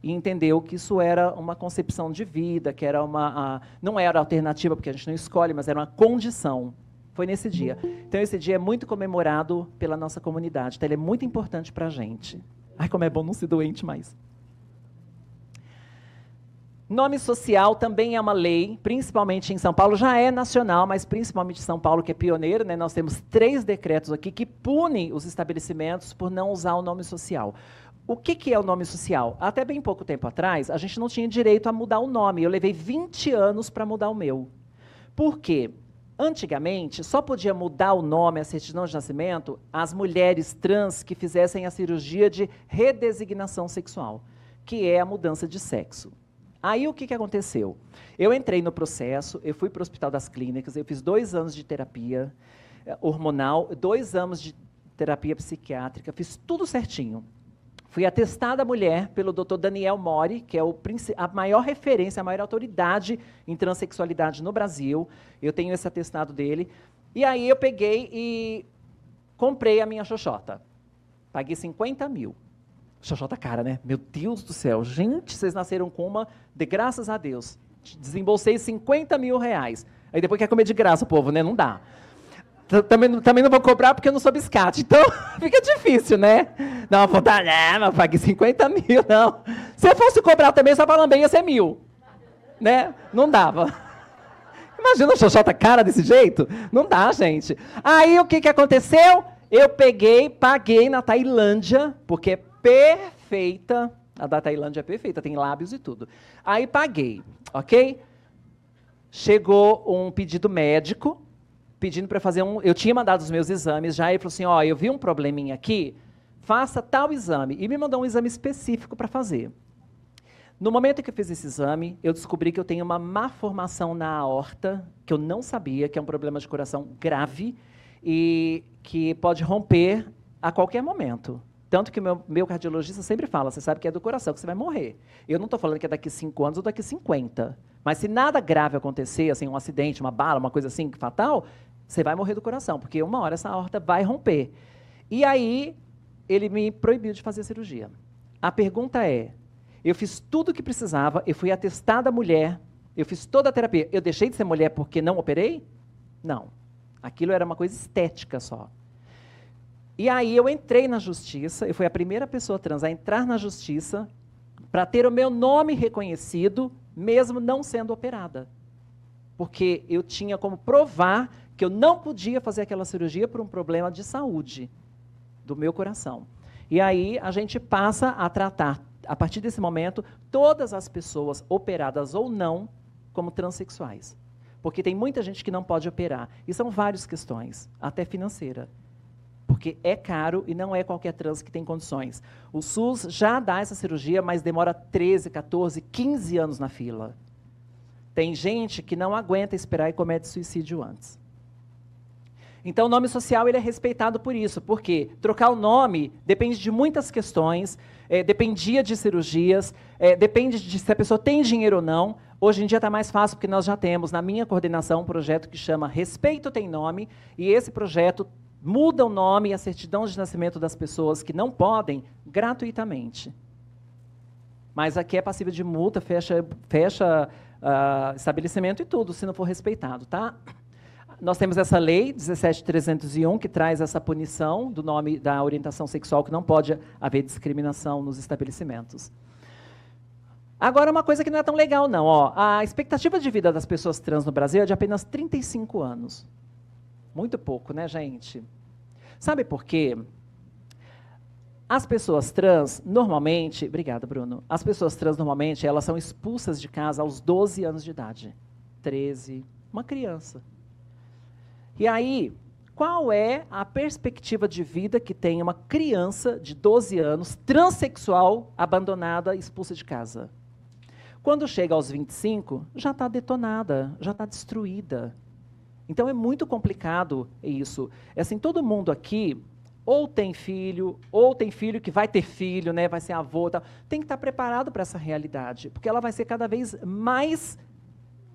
e entendeu que isso era uma concepção de vida, que era uma a, não era alternativa porque a gente não escolhe, mas era uma condição. Foi nesse dia. Então esse dia é muito comemorado pela nossa comunidade. Então ele é muito importante para a gente. Ai, como é bom não ser doente mais. Nome social também é uma lei, principalmente em São Paulo, já é nacional, mas principalmente em São Paulo, que é pioneiro, né? nós temos três decretos aqui que punem os estabelecimentos por não usar o nome social. O que, que, é o nome social? Até bem pouco tempo atrás, a gente não tinha direito a mudar o nome. Eu levei 20 anos para mudar o meu. Por quê? Antigamente, só podia mudar o nome, a certidão de nascimento, as mulheres trans que fizessem a cirurgia de redesignação sexual, que é a mudança de sexo. Aí o que, que aconteceu? Eu entrei no processo, eu fui para o Hospital das Clínicas, eu fiz dois anos de terapia eh, hormonal, dois anos de terapia psiquiátrica, fiz tudo certinho. Fui atestada mulher pelo Dr. Daniel Mori, que é o, a maior referência, a maior autoridade em transexualidade no Brasil. Eu tenho esse atestado dele. E aí eu peguei e comprei a minha xoxota. Paguei 50 mil. Xoxota cara, né? Meu Deus do céu. Gente, vocês nasceram com uma, de graças a Deus. Desembolsei 50 mil reais. Aí depois quer comer de graça o povo, né? Não dá também, também não vou cobrar porque eu não sou biscate. Então, fica difícil, né? Não, vontade, é, mas pague 50 mil, não. Se eu fosse cobrar também, só para lamber ia ser mil. Né? Não dava. Imagina a xoxota cara desse jeito? Não dá, gente. Aí, o que, que aconteceu? Eu peguei, paguei na Tailândia, porque é perfeita. A da Tailândia é perfeita, tem lábios e tudo. Aí, paguei, ok? Chegou um pedido médico, pedindo para fazer um. Eu tinha mandado os meus exames já, e ele falou assim: ó, oh, eu vi um probleminha aqui, faça tal exame. E me mandou um exame específico para fazer. No momento que eu fiz esse exame, eu descobri que eu tenho uma má formação na aorta, que eu não sabia, que é um problema de coração grave e que pode romper a qualquer momento. Tanto que o meu, meu cardiologista sempre fala: você sabe que é do coração, que você vai morrer. Eu não estou falando que é daqui 5 anos ou daqui 50. Mas se nada grave acontecer, assim, um acidente, uma bala, uma coisa assim fatal, você vai morrer do coração, porque uma hora essa aorta vai romper. E aí, ele me proibiu de fazer a cirurgia. A pergunta é: eu fiz tudo o que precisava, eu fui atestada mulher, eu fiz toda a terapia. Eu deixei de ser mulher porque não operei? Não. Aquilo era uma coisa estética só. E aí eu entrei na justiça, eu fui a primeira pessoa trans a entrar na justiça para ter o meu nome reconhecido, mesmo não sendo operada. Porque eu tinha como provar que eu não podia fazer aquela cirurgia por um problema de saúde do meu coração. E aí a gente passa a tratar, a partir desse momento, todas as pessoas operadas ou não como transexuais. Porque tem muita gente que não pode operar. E são várias questões, até financeira. Porque é caro e não é qualquer trans que tem condições. O SUS já dá essa cirurgia, mas demora 13, 14, 15 anos na fila. Tem gente que não aguenta esperar e comete suicídio antes. Então, o nome social ele é respeitado por isso, porque trocar o nome depende de muitas questões, é, dependia de cirurgias, é, depende de se a pessoa tem dinheiro ou não. Hoje em dia está mais fácil, porque nós já temos, na minha coordenação, um projeto que chama Respeito Tem Nome, e esse projeto muda o nome e a certidão de nascimento das pessoas que não podem, gratuitamente. Mas aqui é passível de multa, fecha, fecha uh, estabelecimento e tudo, se não for respeitado, tá? Nós temos essa lei 17301 que traz essa punição do nome da orientação sexual que não pode haver discriminação nos estabelecimentos. Agora, uma coisa que não é tão legal, não. Ó, a expectativa de vida das pessoas trans no Brasil é de apenas 35 anos. Muito pouco, né, gente? Sabe por quê? As pessoas trans, normalmente, obrigada, Bruno. As pessoas trans, normalmente, elas são expulsas de casa aos 12 anos de idade. 13, uma criança. E aí, qual é a perspectiva de vida que tem uma criança de 12 anos, transexual, abandonada, expulsa de casa? Quando chega aos 25, já está detonada, já está destruída. Então é muito complicado isso. É assim, todo mundo aqui ou tem filho, ou tem filho que vai ter filho, né, vai ser avô, tal. tem que estar preparado para essa realidade, porque ela vai ser cada vez mais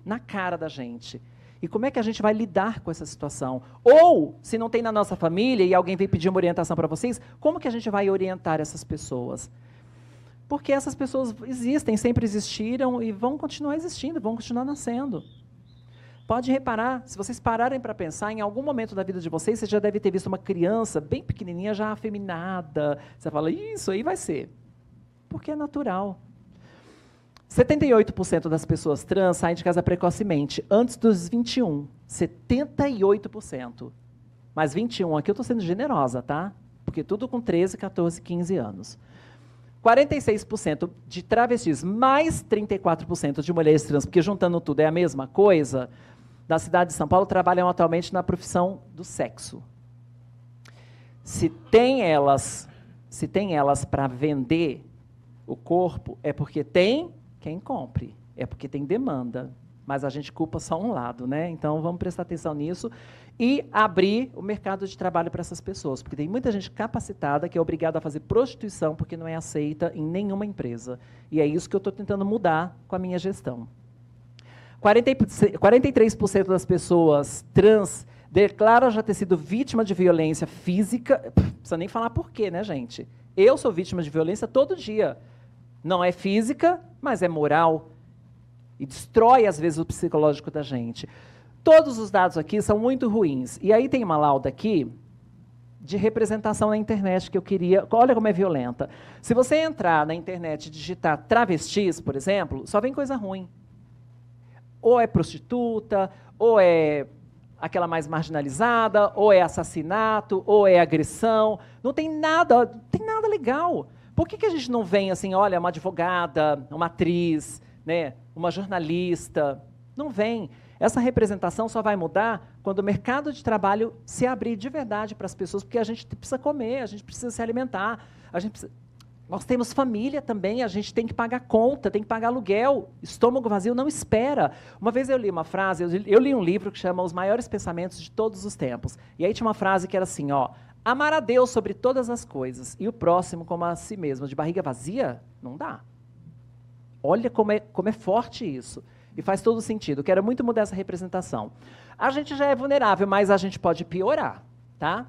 na cara da gente. E como é que a gente vai lidar com essa situação? Ou, se não tem na nossa família e alguém vem pedir uma orientação para vocês, como que a gente vai orientar essas pessoas? Porque essas pessoas existem, sempre existiram e vão continuar existindo, vão continuar nascendo. Pode reparar, se vocês pararem para pensar, em algum momento da vida de vocês, você já deve ter visto uma criança bem pequenininha, já afeminada. Você fala, isso aí vai ser. Porque é natural. 78% das pessoas trans saem de casa precocemente, antes dos 21. 78%. Mas 21 aqui eu estou sendo generosa, tá? Porque tudo com 13, 14, 15 anos. 46% de travestis, mais 34% de mulheres trans, porque juntando tudo é a mesma coisa, da cidade de São Paulo trabalham atualmente na profissão do sexo. Se tem elas, se tem elas para vender o corpo, é porque tem quem compre, é porque tem demanda. Mas a gente culpa só um lado, né? Então vamos prestar atenção nisso e abrir o mercado de trabalho para essas pessoas, porque tem muita gente capacitada que é obrigada a fazer prostituição porque não é aceita em nenhuma empresa. E é isso que eu estou tentando mudar com a minha gestão. 43% das pessoas trans declaram já ter sido vítima de violência física. Não precisa nem falar por quê, né, gente? Eu sou vítima de violência todo dia. Não é física, mas é moral. E destrói, às vezes, o psicológico da gente. Todos os dados aqui são muito ruins. E aí tem uma lauda aqui de representação na internet que eu queria. Olha como é violenta. Se você entrar na internet e digitar travestis, por exemplo, só vem coisa ruim ou é prostituta, ou é aquela mais marginalizada, ou é assassinato, ou é agressão. Não tem nada, não tem nada legal. Por que, que a gente não vem assim, olha, uma advogada, uma atriz, né, uma jornalista? Não vem. Essa representação só vai mudar quando o mercado de trabalho se abrir de verdade para as pessoas, porque a gente precisa comer, a gente precisa se alimentar, a gente precisa nós temos família também, a gente tem que pagar conta, tem que pagar aluguel. Estômago vazio não espera. Uma vez eu li uma frase, eu li, um livro que chama Os Maiores Pensamentos de Todos os Tempos. E aí tinha uma frase que era assim, ó, amar a Deus sobre todas as coisas e o próximo como a si mesmo. De barriga vazia, não dá. Olha como é, como é forte isso. E faz todo sentido. Quero muito mudar essa representação. A gente já é vulnerável, mas a gente pode piorar, tá?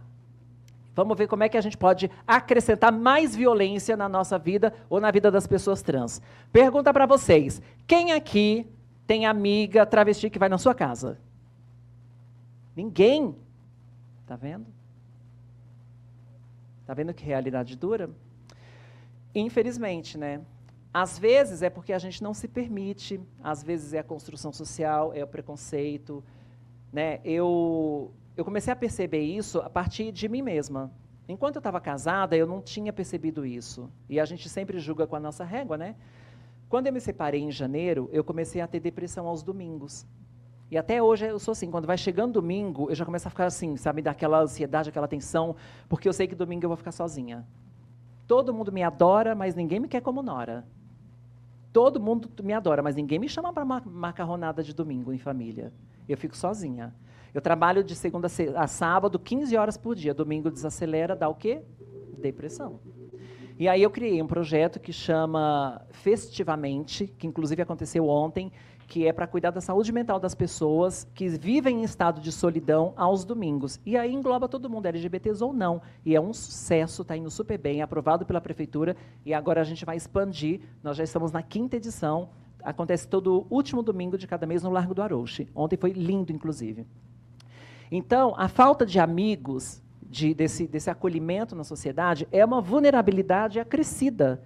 Vamos ver como é que a gente pode acrescentar mais violência na nossa vida ou na vida das pessoas trans. Pergunta para vocês: quem aqui tem amiga travesti que vai na sua casa? Ninguém. Tá vendo? Tá vendo que realidade dura? Infelizmente, né? Às vezes é porque a gente não se permite, às vezes é a construção social, é o preconceito, né? Eu eu comecei a perceber isso a partir de mim mesma. Enquanto eu estava casada, eu não tinha percebido isso. E a gente sempre julga com a nossa régua, né? Quando eu me separei em janeiro, eu comecei a ter depressão aos domingos. E até hoje eu sou assim, quando vai chegando domingo, eu já começo a ficar assim, sabe, daquela ansiedade, aquela tensão, porque eu sei que domingo eu vou ficar sozinha. Todo mundo me adora, mas ninguém me quer como nora. Todo mundo me adora, mas ninguém me chama para macarronada de domingo em família. Eu fico sozinha. Eu trabalho de segunda a sábado, 15 horas por dia. Domingo desacelera, dá o quê? Depressão. E aí eu criei um projeto que chama Festivamente, que inclusive aconteceu ontem, que é para cuidar da saúde mental das pessoas que vivem em estado de solidão aos domingos. E aí engloba todo mundo, LGBTs ou não. E é um sucesso, está indo super bem, aprovado pela prefeitura. E agora a gente vai expandir. Nós já estamos na quinta edição. Acontece todo último domingo de cada mês no Largo do Arouche. Ontem foi lindo, inclusive. Então, a falta de amigos, de, desse, desse acolhimento na sociedade, é uma vulnerabilidade acrescida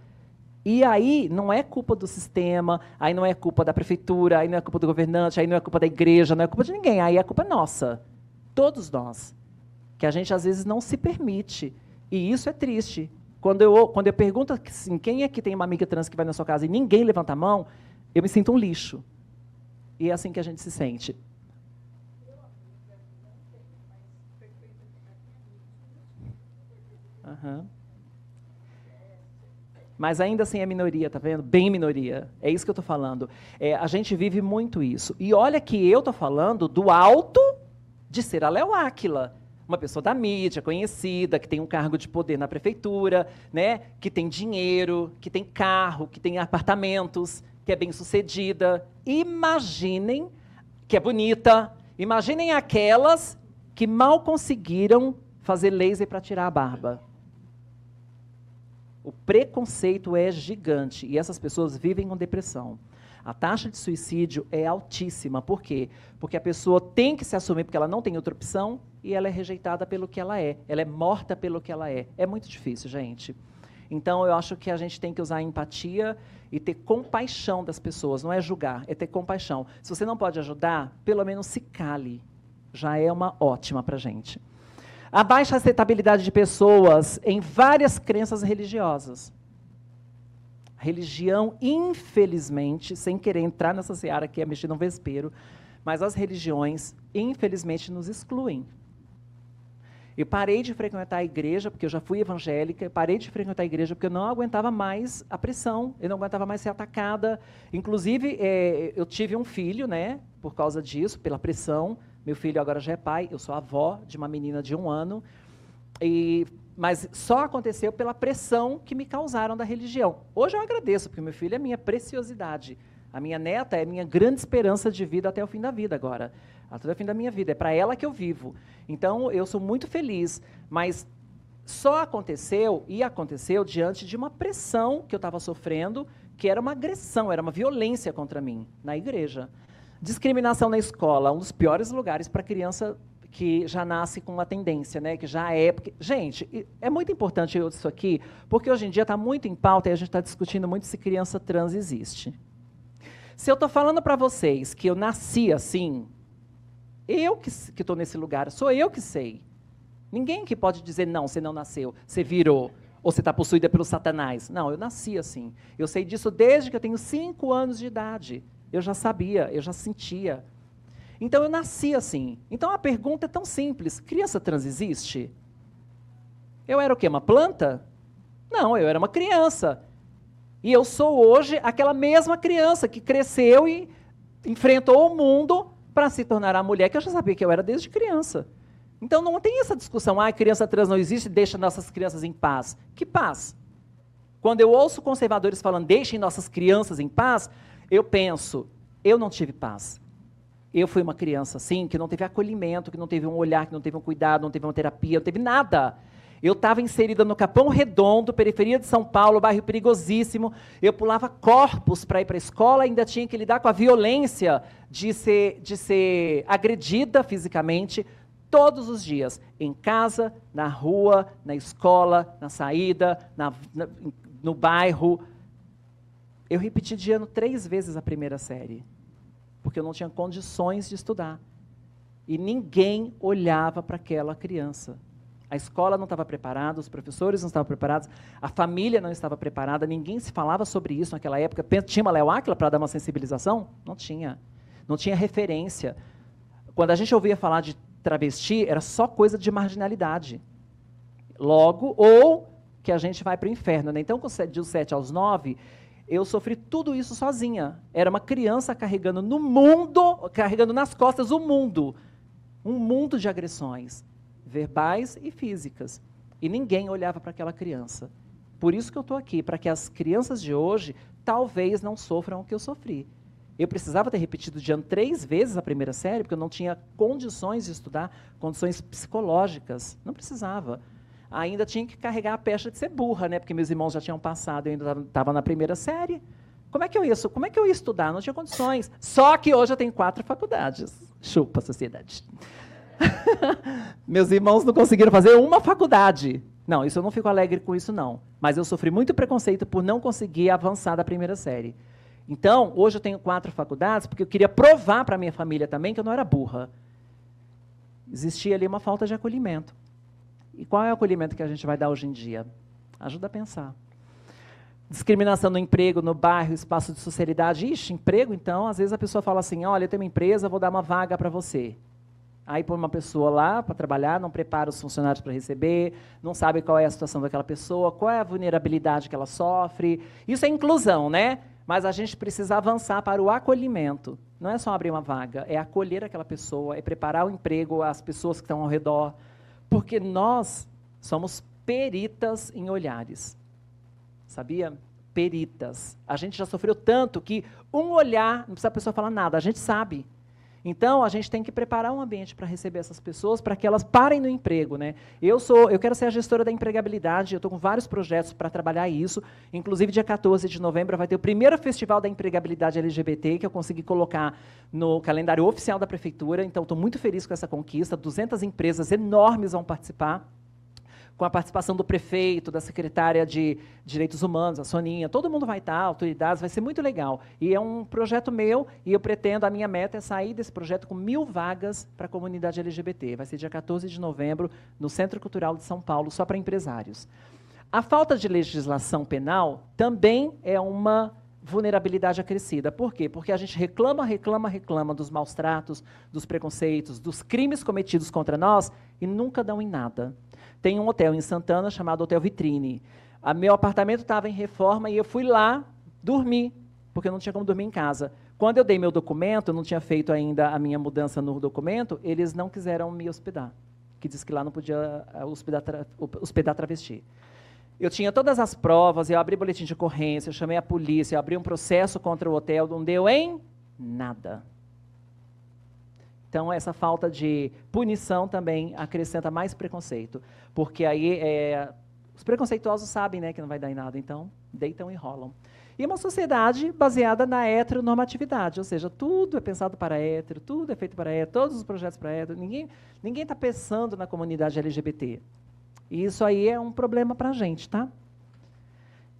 e aí não é culpa do sistema, aí não é culpa da prefeitura, aí não é culpa do governante, aí não é culpa da igreja, não é culpa de ninguém, aí é culpa nossa. Todos nós. Que a gente às vezes não se permite. E isso é triste. Quando eu, quando eu pergunto assim, quem é que tem uma amiga trans que vai na sua casa e ninguém levanta a mão, eu me sinto um lixo. E é assim que a gente se sente. Uhum. Mas ainda assim é minoria, tá vendo? Bem minoria. É isso que eu estou falando. É, a gente vive muito isso. E olha que eu estou falando do alto de ser a Léo Áquila. Uma pessoa da mídia, conhecida, que tem um cargo de poder na prefeitura, né? que tem dinheiro, que tem carro, que tem apartamentos, que é bem sucedida. Imaginem que é bonita. Imaginem aquelas que mal conseguiram fazer laser para tirar a barba. O preconceito é gigante e essas pessoas vivem com depressão. A taxa de suicídio é altíssima. Por quê? Porque a pessoa tem que se assumir porque ela não tem outra opção e ela é rejeitada pelo que ela é. Ela é morta pelo que ela é. É muito difícil, gente. Então, eu acho que a gente tem que usar empatia e ter compaixão das pessoas. Não é julgar, é ter compaixão. Se você não pode ajudar, pelo menos se cale. Já é uma ótima para a gente a baixa aceitabilidade de pessoas em várias crenças religiosas. A religião, infelizmente, sem querer entrar nessa seara que é mexer no vespeiro, mas as religiões, infelizmente, nos excluem. Eu parei de frequentar a igreja, porque eu já fui evangélica, parei de frequentar a igreja porque eu não aguentava mais a pressão, eu não aguentava mais ser atacada. Inclusive, é, eu tive um filho, né, por causa disso, pela pressão, meu filho agora já é pai, eu sou avó de uma menina de um ano. E, mas só aconteceu pela pressão que me causaram da religião. Hoje eu agradeço, porque meu filho é minha preciosidade. A minha neta é minha grande esperança de vida até o fim da vida agora. Até o fim da minha vida. É para ela que eu vivo. Então, eu sou muito feliz. Mas só aconteceu, e aconteceu, diante de uma pressão que eu estava sofrendo, que era uma agressão, era uma violência contra mim, na igreja. Discriminação na escola, um dos piores lugares para criança que já nasce com uma tendência, né? Que já é. Porque, gente, é muito importante isso aqui, porque hoje em dia está muito em pauta e a gente está discutindo muito se criança trans existe. Se eu estou falando para vocês que eu nasci assim, eu que estou nesse lugar, sou eu que sei. Ninguém que pode dizer, não, você não nasceu, você virou, ou você está possuída pelo Satanás. Não, eu nasci assim. Eu sei disso desde que eu tenho cinco anos de idade. Eu já sabia, eu já sentia. Então eu nasci assim. Então a pergunta é tão simples: criança trans existe? Eu era o quê? Uma planta? Não, eu era uma criança. E eu sou hoje aquela mesma criança que cresceu e enfrentou o mundo para se tornar a mulher que eu já sabia que eu era desde criança. Então não tem essa discussão, ah, criança trans não existe, deixa nossas crianças em paz. Que paz? Quando eu ouço conservadores falando, deixem nossas crianças em paz, eu penso, eu não tive paz. Eu fui uma criança assim, que não teve acolhimento, que não teve um olhar, que não teve um cuidado, não teve uma terapia, não teve nada. Eu estava inserida no Capão Redondo, periferia de São Paulo, bairro perigosíssimo. Eu pulava corpos para ir para a escola, ainda tinha que lidar com a violência de ser, de ser agredida fisicamente todos os dias, em casa, na rua, na escola, na saída, na, na, no bairro. Eu repeti de ano três vezes a primeira série, porque eu não tinha condições de estudar. E ninguém olhava para aquela criança. A escola não estava preparada, os professores não estavam preparados, a família não estava preparada, ninguém se falava sobre isso naquela época. Tinha uma Léo para dar uma sensibilização? Não tinha. Não tinha referência. Quando a gente ouvia falar de travesti, era só coisa de marginalidade. Logo, ou que a gente vai para o inferno. Né? Então, dos 7 aos 9, eu sofri tudo isso sozinha. Era uma criança carregando no mundo, carregando nas costas o mundo. Um mundo de agressões verbais e físicas. E ninguém olhava para aquela criança. Por isso que eu estou aqui, para que as crianças de hoje talvez não sofram o que eu sofri. Eu precisava ter repetido de ano três vezes a primeira série, porque eu não tinha condições de estudar, condições psicológicas. Não precisava. Ainda tinha que carregar a pecha de ser burra, né? Porque meus irmãos já tinham passado, eu ainda estava na primeira série. Como é que eu ia, como é que eu ia estudar? Não tinha condições. Só que hoje eu tenho quatro faculdades. Chupa, sociedade. Meus irmãos não conseguiram fazer uma faculdade. Não, isso eu não fico alegre com isso, não. Mas eu sofri muito preconceito por não conseguir avançar da primeira série. Então, hoje eu tenho quatro faculdades porque eu queria provar para a minha família também que eu não era burra. Existia ali uma falta de acolhimento. E qual é o acolhimento que a gente vai dar hoje em dia? Ajuda a pensar. Discriminação no emprego, no bairro, espaço de socialidade. Ixi, emprego, então, às vezes a pessoa fala assim: olha, eu tenho uma empresa, vou dar uma vaga para você. Aí põe uma pessoa lá para trabalhar, não prepara os funcionários para receber, não sabe qual é a situação daquela pessoa, qual é a vulnerabilidade que ela sofre. Isso é inclusão, né? Mas a gente precisa avançar para o acolhimento. Não é só abrir uma vaga, é acolher aquela pessoa, é preparar o emprego às pessoas que estão ao redor. Porque nós somos peritas em olhares. Sabia? Peritas. A gente já sofreu tanto que um olhar, não precisa a pessoa falar nada, a gente sabe. Então, a gente tem que preparar um ambiente para receber essas pessoas, para que elas parem no emprego. Né? Eu, sou, eu quero ser a gestora da empregabilidade, eu estou com vários projetos para trabalhar isso. Inclusive, dia 14 de novembro vai ter o primeiro festival da empregabilidade LGBT, que eu consegui colocar no calendário oficial da prefeitura. Então, estou muito feliz com essa conquista. 200 empresas enormes vão participar com a participação do prefeito, da secretária de Direitos Humanos, a Soninha, todo mundo vai estar, autoridades, vai ser muito legal. E é um projeto meu, e eu pretendo, a minha meta é sair desse projeto com mil vagas para a comunidade LGBT. Vai ser dia 14 de novembro, no Centro Cultural de São Paulo, só para empresários. A falta de legislação penal também é uma vulnerabilidade acrescida. Por quê? Porque a gente reclama, reclama, reclama dos maus tratos, dos preconceitos, dos crimes cometidos contra nós e nunca dão em nada. Tem um hotel em Santana chamado Hotel Vitrine. A meu apartamento estava em reforma e eu fui lá dormir, porque eu não tinha como dormir em casa. Quando eu dei meu documento, eu não tinha feito ainda a minha mudança no documento, eles não quiseram me hospedar, que diz que lá não podia eh, hospedar, tra hospedar travesti. Eu tinha todas as provas, eu abri boletim de ocorrência, eu chamei a polícia, eu abri um processo contra o hotel, não deu em nada. Então, essa falta de punição também acrescenta mais preconceito. Porque aí é, os preconceituosos sabem né, que não vai dar em nada, então deitam e rolam. E uma sociedade baseada na heteronormatividade, ou seja, tudo é pensado para hétero, tudo é feito para hétero, todos os projetos para hétero, ninguém está pensando na comunidade LGBT. E isso aí é um problema para a gente, tá?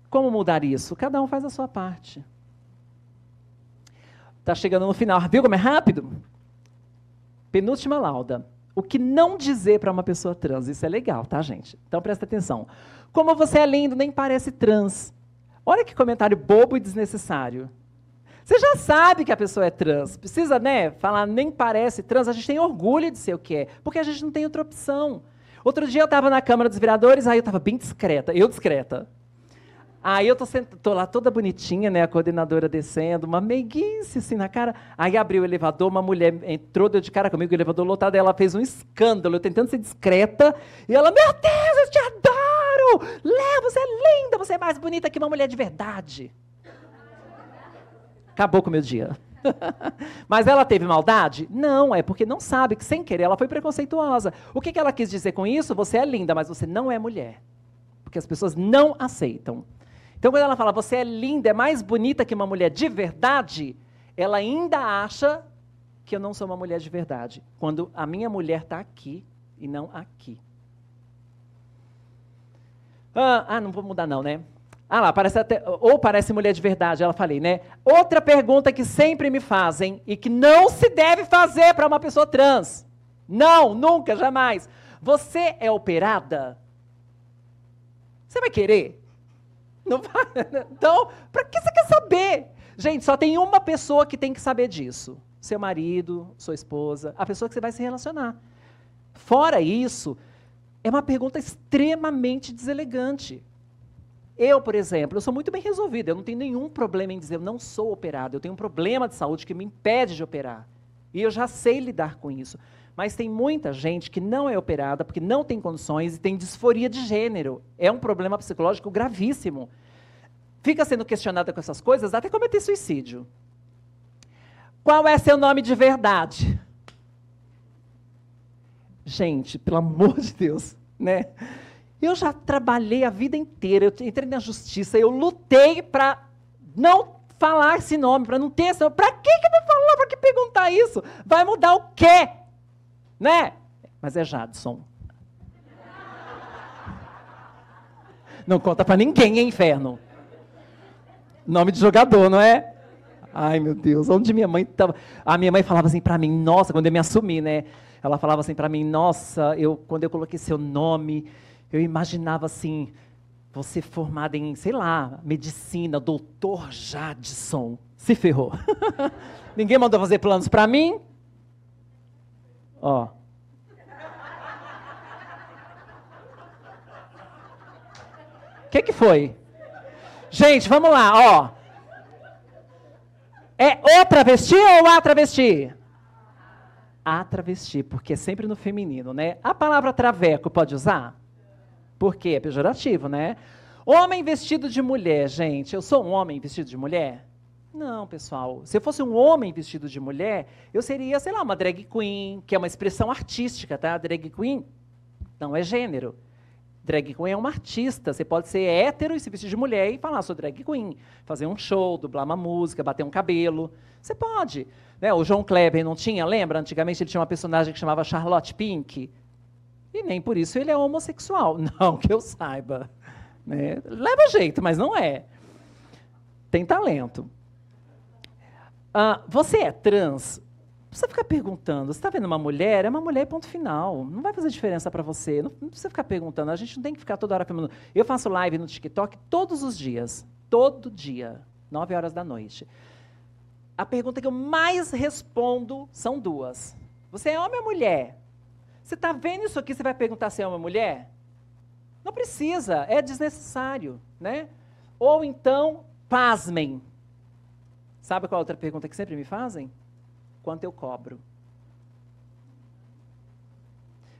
Como mudar isso? Cada um faz a sua parte. Está chegando no final. Viu como é rápido? Penúltima lauda. O que não dizer para uma pessoa trans? Isso é legal, tá, gente? Então presta atenção. Como você é lindo, nem parece trans. Olha que comentário bobo e desnecessário. Você já sabe que a pessoa é trans. Precisa, né, falar nem parece trans. A gente tem orgulho de ser o que é, porque a gente não tem outra opção. Outro dia eu estava na Câmara dos Vereadores, aí eu estava bem discreta, eu discreta. Aí eu tô, tô, lá toda bonitinha, né, a coordenadora descendo, uma meiguice assim na cara. Aí abriu o elevador, uma mulher entrou, deu de cara comigo, o elevador lotado, ela fez um escândalo, eu tentando ser discreta, e ela, meu Deus, eu te adoro! Léo, você é linda, você é mais bonita que uma mulher de verdade. Acabou com o meu dia. Mas ela teve maldade? Não, é porque não sabe que sem querer ela foi preconceituosa. O que, que ela quis dizer com isso? Você é linda, mas você não é mulher. Porque as pessoas não aceitam. Então, quando ela fala, você é linda, é mais bonita que uma mulher de verdade, ela ainda acha que eu não sou uma mulher de verdade. Quando a minha mulher está aqui e não aqui. Ah, ah, não vou mudar não, né? Ah lá, parece até, ou parece mulher de verdade, ela falei, né? Outra pergunta que sempre me fazem e que não se deve fazer para uma pessoa trans. Não, nunca, jamais. Você é operada? Você vai querer? Não vai. Então, para que você quer saber? Gente, só tem uma pessoa que tem que saber disso: seu marido, sua esposa, a pessoa que você vai se relacionar. Fora isso, é uma pergunta extremamente deselegante. Eu, por exemplo, eu sou muito bem resolvida, eu não tenho nenhum problema em dizer eu não sou operado, eu tenho um problema de saúde que me impede de operar. E eu já sei lidar com isso. Mas tem muita gente que não é operada porque não tem condições e tem disforia de gênero. É um problema psicológico gravíssimo. Fica sendo questionada com essas coisas até cometer suicídio. Qual é seu nome de verdade? Gente, pelo amor de Deus, né? Eu já trabalhei a vida inteira, eu entrei na justiça, eu lutei para não falar esse nome, para não ter esse nome. Para que, que eu vou falar? Para que perguntar isso? Vai mudar o quê? Né? Mas é Jadson. Não conta para ninguém, hein, inferno. Nome de jogador, não é? Ai, meu Deus, onde minha mãe estava. A minha mãe falava assim para mim, nossa, quando eu me assumi, né? Ela falava assim para mim, nossa, eu quando eu coloquei seu nome, eu imaginava assim, você formada em, sei lá, medicina, doutor Jadson. Se ferrou. Ninguém mandou fazer planos para mim? Ó. O que, que foi? Gente, vamos lá, ó. É o travesti ou a travesti? A travesti, porque é sempre no feminino, né? A palavra traveco pode usar? Por quê? É pejorativo, né? Homem vestido de mulher, gente. Eu sou um homem vestido de mulher? Não, pessoal. Se eu fosse um homem vestido de mulher, eu seria, sei lá, uma drag queen, que é uma expressão artística, tá? Drag queen não é gênero. Drag queen é uma artista. Você pode ser hétero e se vestir de mulher e falar, sou drag queen. Fazer um show, dublar uma música, bater um cabelo. Você pode. Né? O João Kleber não tinha, lembra? Antigamente ele tinha uma personagem que chamava Charlotte Pink. E nem por isso ele é homossexual. Não, que eu saiba. Né? Leva jeito, mas não é. Tem talento. Ah, você é trans? precisa ficar perguntando. Você está vendo uma mulher? É uma mulher, ponto final. Não vai fazer diferença para você. Não, não, precisa ficar perguntando. A gente não tem que ficar toda hora perguntando. Eu faço live no TikTok todos os dias. Todo dia. Nove horas da noite. A pergunta que eu mais respondo são duas. Você é homem ou mulher? Você está vendo isso aqui, você vai perguntar se é homem ou mulher? Não precisa, é desnecessário. Né? Ou então, pasmem. Sabe qual é a outra pergunta que sempre me fazem? quanto eu cobro.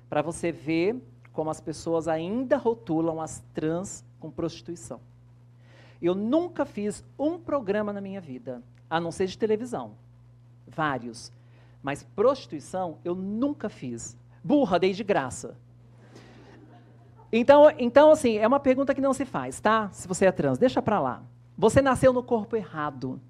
Para você ver como as pessoas ainda rotulam as trans com prostituição. Eu nunca fiz um programa na minha vida, a não ser de televisão. Vários. Mas prostituição eu nunca fiz. Burra, dei de graça. Então, então, assim, é uma pergunta que não se faz, tá? Se você é trans, deixa para lá. Você nasceu no corpo errado.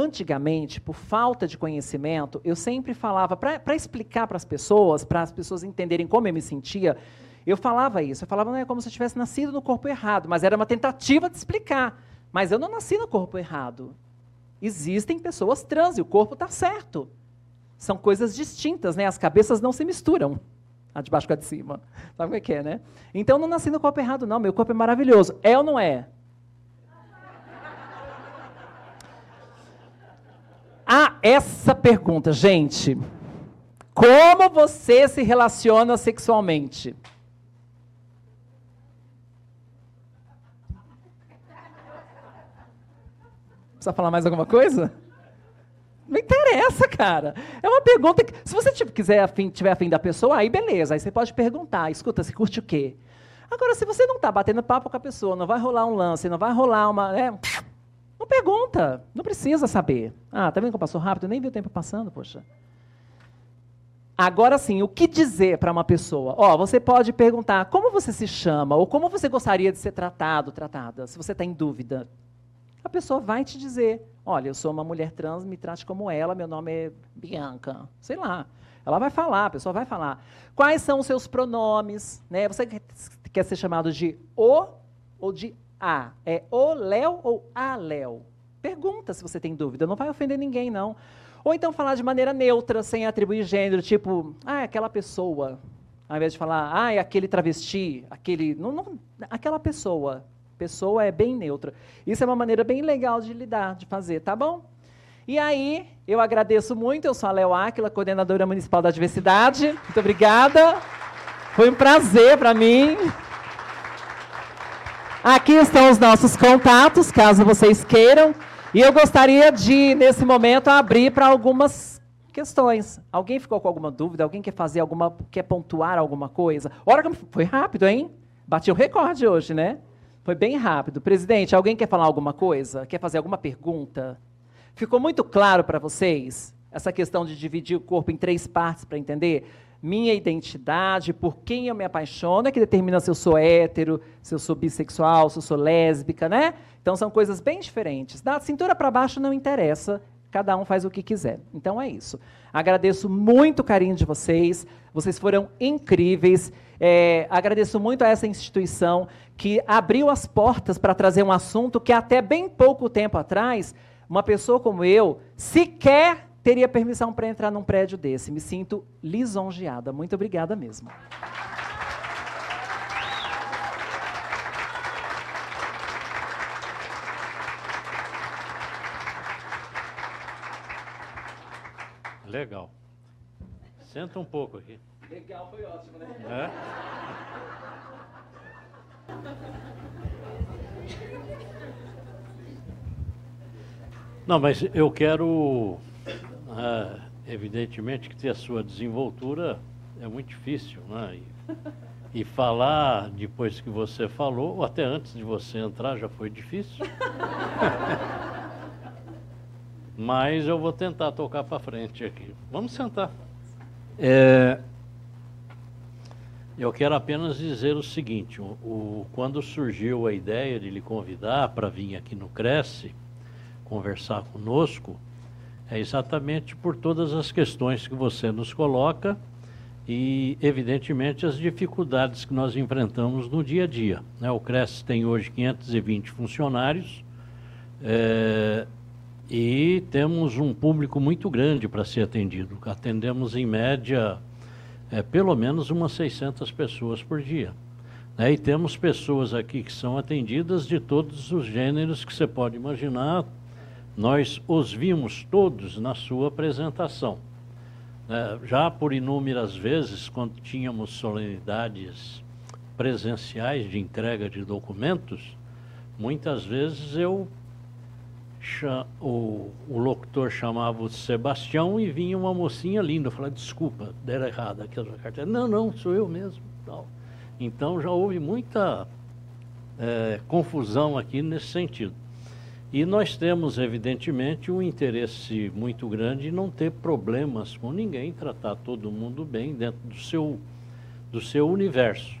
Antigamente, por falta de conhecimento, eu sempre falava, para explicar para as pessoas, para as pessoas entenderem como eu me sentia, eu falava isso. Eu falava, não é como se eu tivesse nascido no corpo errado, mas era uma tentativa de explicar. Mas eu não nasci no corpo errado. Existem pessoas trans e o corpo está certo. São coisas distintas, né? As cabeças não se misturam. A de baixo com a de cima. Sabe o que é, né? Então, eu não nasci no corpo errado, não. Meu corpo é maravilhoso. É ou não é? Ah, essa pergunta, gente. Como você se relaciona sexualmente? Precisa falar mais alguma coisa? Não interessa, cara. É uma pergunta que, se você tipo, quiser afim, tiver afim da pessoa, aí beleza, aí você pode perguntar. Escuta, você curte o quê? Agora, se você não está batendo papo com a pessoa, não vai rolar um lance, não vai rolar uma. É, não pergunta, não precisa saber. Ah, tá vendo que passou rápido? Eu nem vi o tempo passando, poxa. Agora sim, o que dizer para uma pessoa? Ó, oh, você pode perguntar como você se chama ou como você gostaria de ser tratado, tratada, se você está em dúvida. A pessoa vai te dizer: olha, eu sou uma mulher trans, me trate como ela, meu nome é Bianca. Sei lá. Ela vai falar, a pessoa vai falar. Quais são os seus pronomes? Né? Você quer ser chamado de o ou de a. É o Léo ou a Léo? Pergunta se você tem dúvida, não vai ofender ninguém, não. Ou então falar de maneira neutra, sem atribuir gênero, tipo, ah, é aquela pessoa. Ao invés de falar, ah, é aquele travesti, aquele. Não, não, aquela pessoa. Pessoa é bem neutra. Isso é uma maneira bem legal de lidar, de fazer, tá bom? E aí, eu agradeço muito, eu sou a Léo Áquila, coordenadora municipal da diversidade. Muito obrigada. Foi um prazer para mim. Aqui estão os nossos contatos, caso vocês queiram. E eu gostaria de, nesse momento, abrir para algumas questões. Alguém ficou com alguma dúvida? Alguém quer fazer alguma, quer pontuar alguma coisa? Ora, foi rápido, hein? Bati o recorde hoje, né? Foi bem rápido. Presidente, alguém quer falar alguma coisa? Quer fazer alguma pergunta? Ficou muito claro para vocês essa questão de dividir o corpo em três partes para entender? Minha identidade, por quem eu me apaixono, é que determina se eu sou hétero, se eu sou bissexual, se eu sou lésbica, né? Então são coisas bem diferentes. Da cintura para baixo não interessa, cada um faz o que quiser. Então é isso. Agradeço muito o carinho de vocês, vocês foram incríveis. É, agradeço muito a essa instituição que abriu as portas para trazer um assunto que até bem pouco tempo atrás uma pessoa como eu sequer teria permissão para entrar num prédio desse. Me sinto lisonjeada. Muito obrigada mesmo. Legal. Senta um pouco aqui. Legal, foi ótimo, né? É? Não, mas eu quero, ah, evidentemente, que ter a sua desenvoltura é muito difícil, né? E, e, falar depois que você falou, ou até antes de você entrar, já foi difícil. mas eu vou tentar tocar para frente aqui. Vamos sentar. É, eu quero apenas dizer o seguinte: o, o, quando surgiu a ideia de lhe convidar para vir aqui no Cresce, conversar conosco é exatamente por todas as questões que você nos coloca e, evidentemente, as dificuldades que nós enfrentamos no dia a dia. Né? O CRES tem hoje 520 funcionários é, e temos um público muito grande para ser atendido. Atendemos, em média, é, pelo menos umas 600 pessoas por dia. Né? E temos pessoas aqui que são atendidas de todos os gêneros que você pode imaginar, nós os vimos todos na sua apresentação. É, já por inúmeras vezes, quando tínhamos solenidades presenciais de entrega de documentos, muitas vezes eu o, o locutor chamava o Sebastião e vinha uma mocinha linda. Eu falava, desculpa, deram errado aquela carteira. Não, não, sou eu mesmo. Então já houve muita é, confusão aqui nesse sentido. E nós temos, evidentemente, um interesse muito grande em não ter problemas com ninguém, tratar todo mundo bem dentro do seu, do seu universo.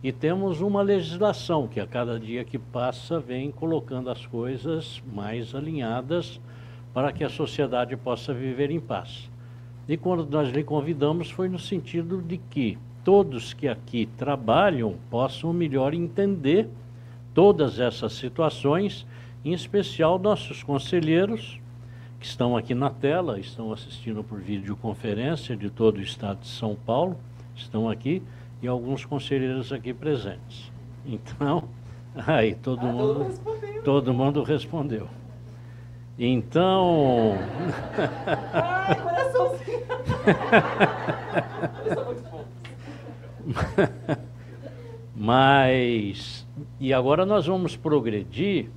E temos uma legislação que a cada dia que passa vem colocando as coisas mais alinhadas para que a sociedade possa viver em paz. E quando nós lhe convidamos foi no sentido de que todos que aqui trabalham possam melhor entender todas essas situações em especial nossos conselheiros, que estão aqui na tela, estão assistindo por videoconferência de todo o estado de São Paulo, estão aqui, e alguns conselheiros aqui presentes. Então, aí todo ah, mundo todo mundo respondeu. Então, Ai, coraçãozinho. Mas e agora nós vamos progredir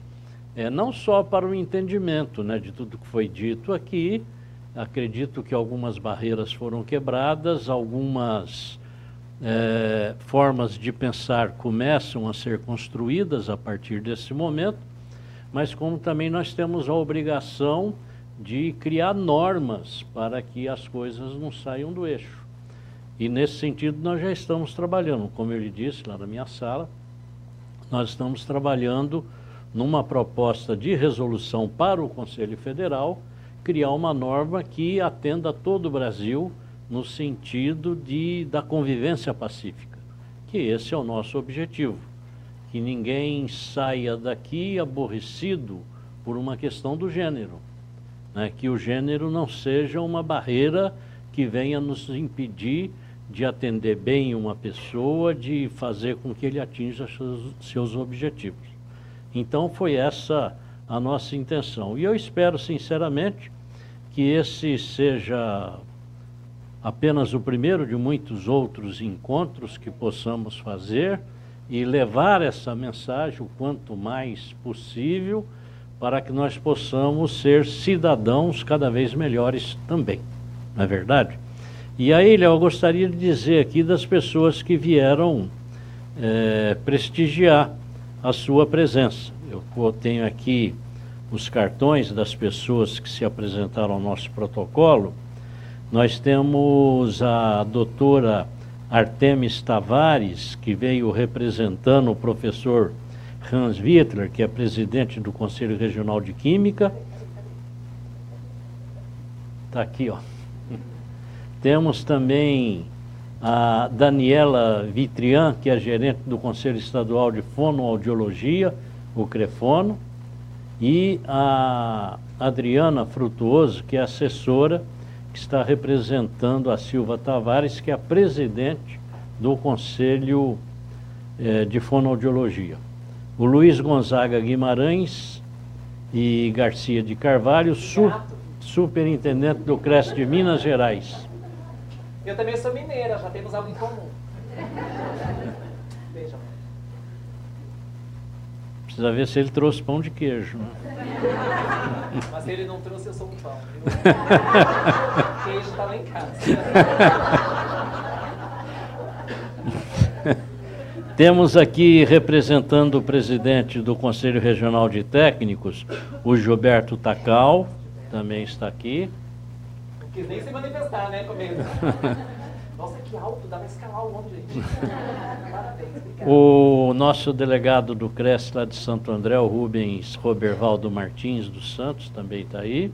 é, não só para o entendimento né, de tudo que foi dito aqui, acredito que algumas barreiras foram quebradas, algumas é, formas de pensar começam a ser construídas a partir desse momento, mas como também nós temos a obrigação de criar normas para que as coisas não saiam do eixo. E nesse sentido nós já estamos trabalhando, como eu lhe disse lá na minha sala, nós estamos trabalhando numa proposta de resolução para o Conselho Federal, criar uma norma que atenda todo o Brasil no sentido de, da convivência pacífica, que esse é o nosso objetivo. Que ninguém saia daqui aborrecido por uma questão do gênero. Né? Que o gênero não seja uma barreira que venha nos impedir de atender bem uma pessoa, de fazer com que ele atinja seus, seus objetivos. Então foi essa a nossa intenção. E eu espero sinceramente que esse seja apenas o primeiro de muitos outros encontros que possamos fazer e levar essa mensagem o quanto mais possível para que nós possamos ser cidadãos cada vez melhores também. Não é verdade? E aí, Léo, eu gostaria de dizer aqui das pessoas que vieram é, prestigiar a sua presença. Eu tenho aqui os cartões das pessoas que se apresentaram ao nosso protocolo. Nós temos a doutora Artemis Tavares, que veio representando o professor Hans Wittler, que é presidente do Conselho Regional de Química. Está aqui, ó. Temos também a Daniela Vitrian, que é gerente do Conselho Estadual de Fonoaudiologia, o CREFONO, e a Adriana Frutuoso, que é assessora, que está representando a Silva Tavares, que é a presidente do Conselho eh, de Fonoaudiologia. O Luiz Gonzaga Guimarães e Garcia de Carvalho, su superintendente do CRES de Minas Gerais. Eu também sou mineira, já temos algo em comum. Beijo. Precisa ver se ele trouxe pão de queijo. Né? Mas se ele não trouxe, eu sou um pão. O queijo está lá em casa. Temos aqui representando o presidente do Conselho Regional de Técnicos, o Gilberto Tacal, também está aqui quis nem se manifestar, né, comigo. Nossa, que alto, dá pra escalar o homem, gente. Parabéns, obrigado. O nosso delegado do CRES lá de Santo André, o Rubens Robervaldo Martins dos Santos, também está aí.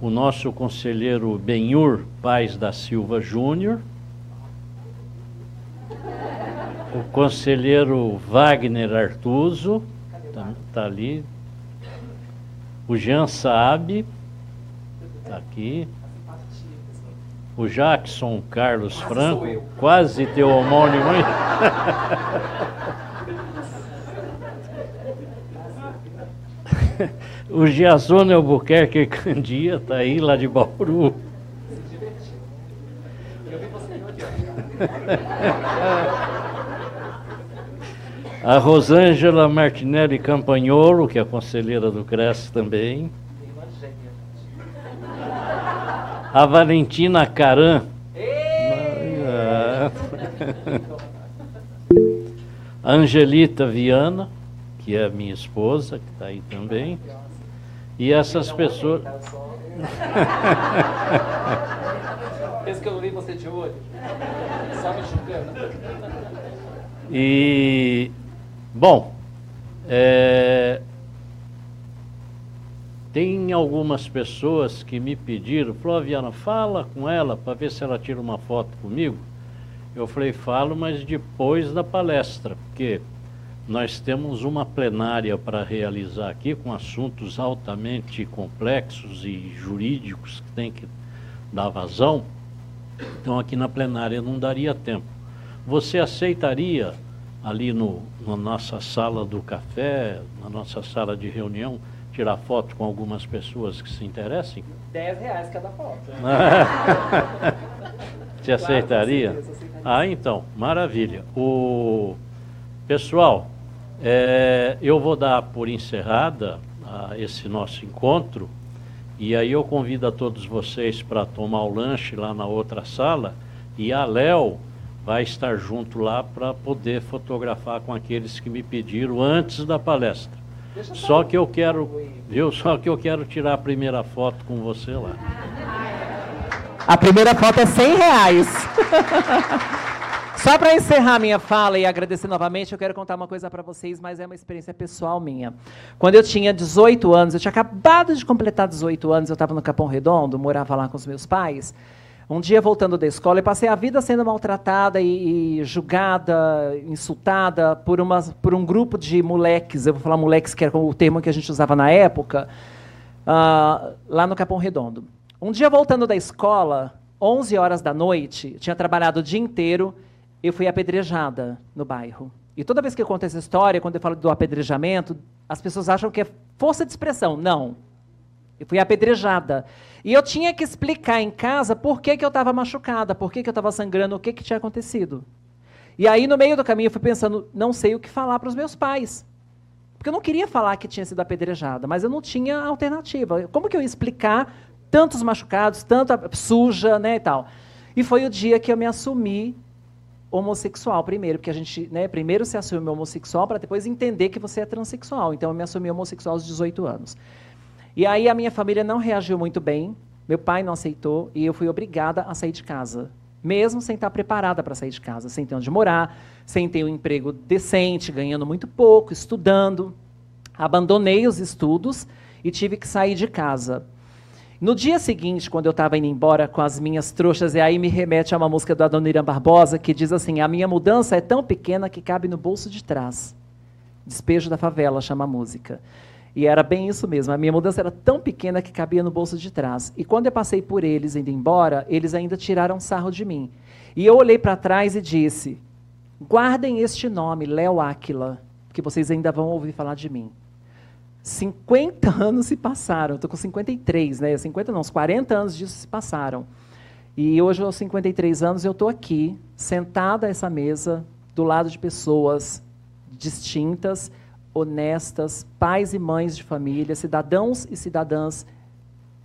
O nosso conselheiro Benhur Paz da Silva Júnior. O conselheiro Wagner Artuso, está tá ali. O Jean Saab Está aqui. O Jackson Carlos Franco, quase teu homônimo. o Giazone Albuquerque Candia está aí, lá de Bauru. A Rosângela Martinelli Campagnolo, que é conselheira do CRES também. A Valentina Caran. A Angelita Viana, que é minha esposa, que está aí também. E essas pessoas. Pensa que eu não vi você de olho. Só me julgando. E. Bom. É, tem algumas pessoas que me pediram, Flaviana, fala com ela para ver se ela tira uma foto comigo. Eu falei, falo, mas depois da palestra, porque nós temos uma plenária para realizar aqui com assuntos altamente complexos e jurídicos que tem que dar vazão. Então aqui na plenária não daria tempo. Você aceitaria ali no, na nossa sala do café, na nossa sala de reunião, tirar foto com algumas pessoas que se interessem? 10 reais cada foto. Te aceitaria? Ah, então, maravilha. O pessoal, é, eu vou dar por encerrada ah, esse nosso encontro e aí eu convido a todos vocês para tomar o lanche lá na outra sala e a Léo vai estar junto lá para poder fotografar com aqueles que me pediram antes da palestra. Só que eu quero, viu? Só que eu quero tirar a primeira foto com você lá. A primeira foto é 100 reais. Só para encerrar minha fala e agradecer novamente, eu quero contar uma coisa para vocês, mas é uma experiência pessoal minha. Quando eu tinha 18 anos, eu tinha acabado de completar 18 anos, eu estava no Capão Redondo, morava lá com os meus pais. Um dia, voltando da escola, eu passei a vida sendo maltratada e, e julgada, insultada por, uma, por um grupo de moleques, eu vou falar moleques, que era o termo que a gente usava na época, uh, lá no Capão Redondo. Um dia, voltando da escola, 11 horas da noite, tinha trabalhado o dia inteiro, eu fui apedrejada no bairro. E toda vez que eu conto essa história, quando eu falo do apedrejamento, as pessoas acham que é força de expressão. Não. Eu fui apedrejada. E eu tinha que explicar em casa por que, que eu estava machucada, por que, que eu estava sangrando, o que, que tinha acontecido. E aí, no meio do caminho, eu fui pensando, não sei o que falar para os meus pais. Porque eu não queria falar que tinha sido apedrejada, mas eu não tinha alternativa. Como que eu ia explicar tantos machucados, tanta suja, né, e tal? E foi o dia que eu me assumi homossexual primeiro, porque a gente, né, primeiro se assume homossexual para depois entender que você é transexual. Então eu me assumi homossexual aos 18 anos. E aí a minha família não reagiu muito bem, meu pai não aceitou e eu fui obrigada a sair de casa, mesmo sem estar preparada para sair de casa, sem ter onde morar, sem ter um emprego decente, ganhando muito pouco, estudando. Abandonei os estudos e tive que sair de casa. No dia seguinte, quando eu estava indo embora com as minhas trouxas, e aí me remete a uma música do Adoniran Barbosa, que diz assim: A minha mudança é tão pequena que cabe no bolso de trás. Despejo da favela chama a música. E era bem isso mesmo. A minha mudança era tão pequena que cabia no bolso de trás. E quando eu passei por eles indo embora, eles ainda tiraram sarro de mim. E eu olhei para trás e disse: Guardem este nome, Léo Áquila, que vocês ainda vão ouvir falar de mim. 50 anos se passaram. Estou com 53, né? 50 não, uns 40 anos disso se passaram. E hoje, aos 53 anos, eu estou aqui, sentada a essa mesa, do lado de pessoas distintas, honestas, pais e mães de família, cidadãos e cidadãs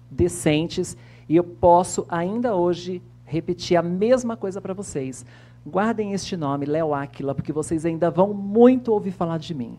decentes, e eu posso ainda hoje repetir a mesma coisa para vocês. Guardem este nome, Léo Áquila, porque vocês ainda vão muito ouvir falar de mim.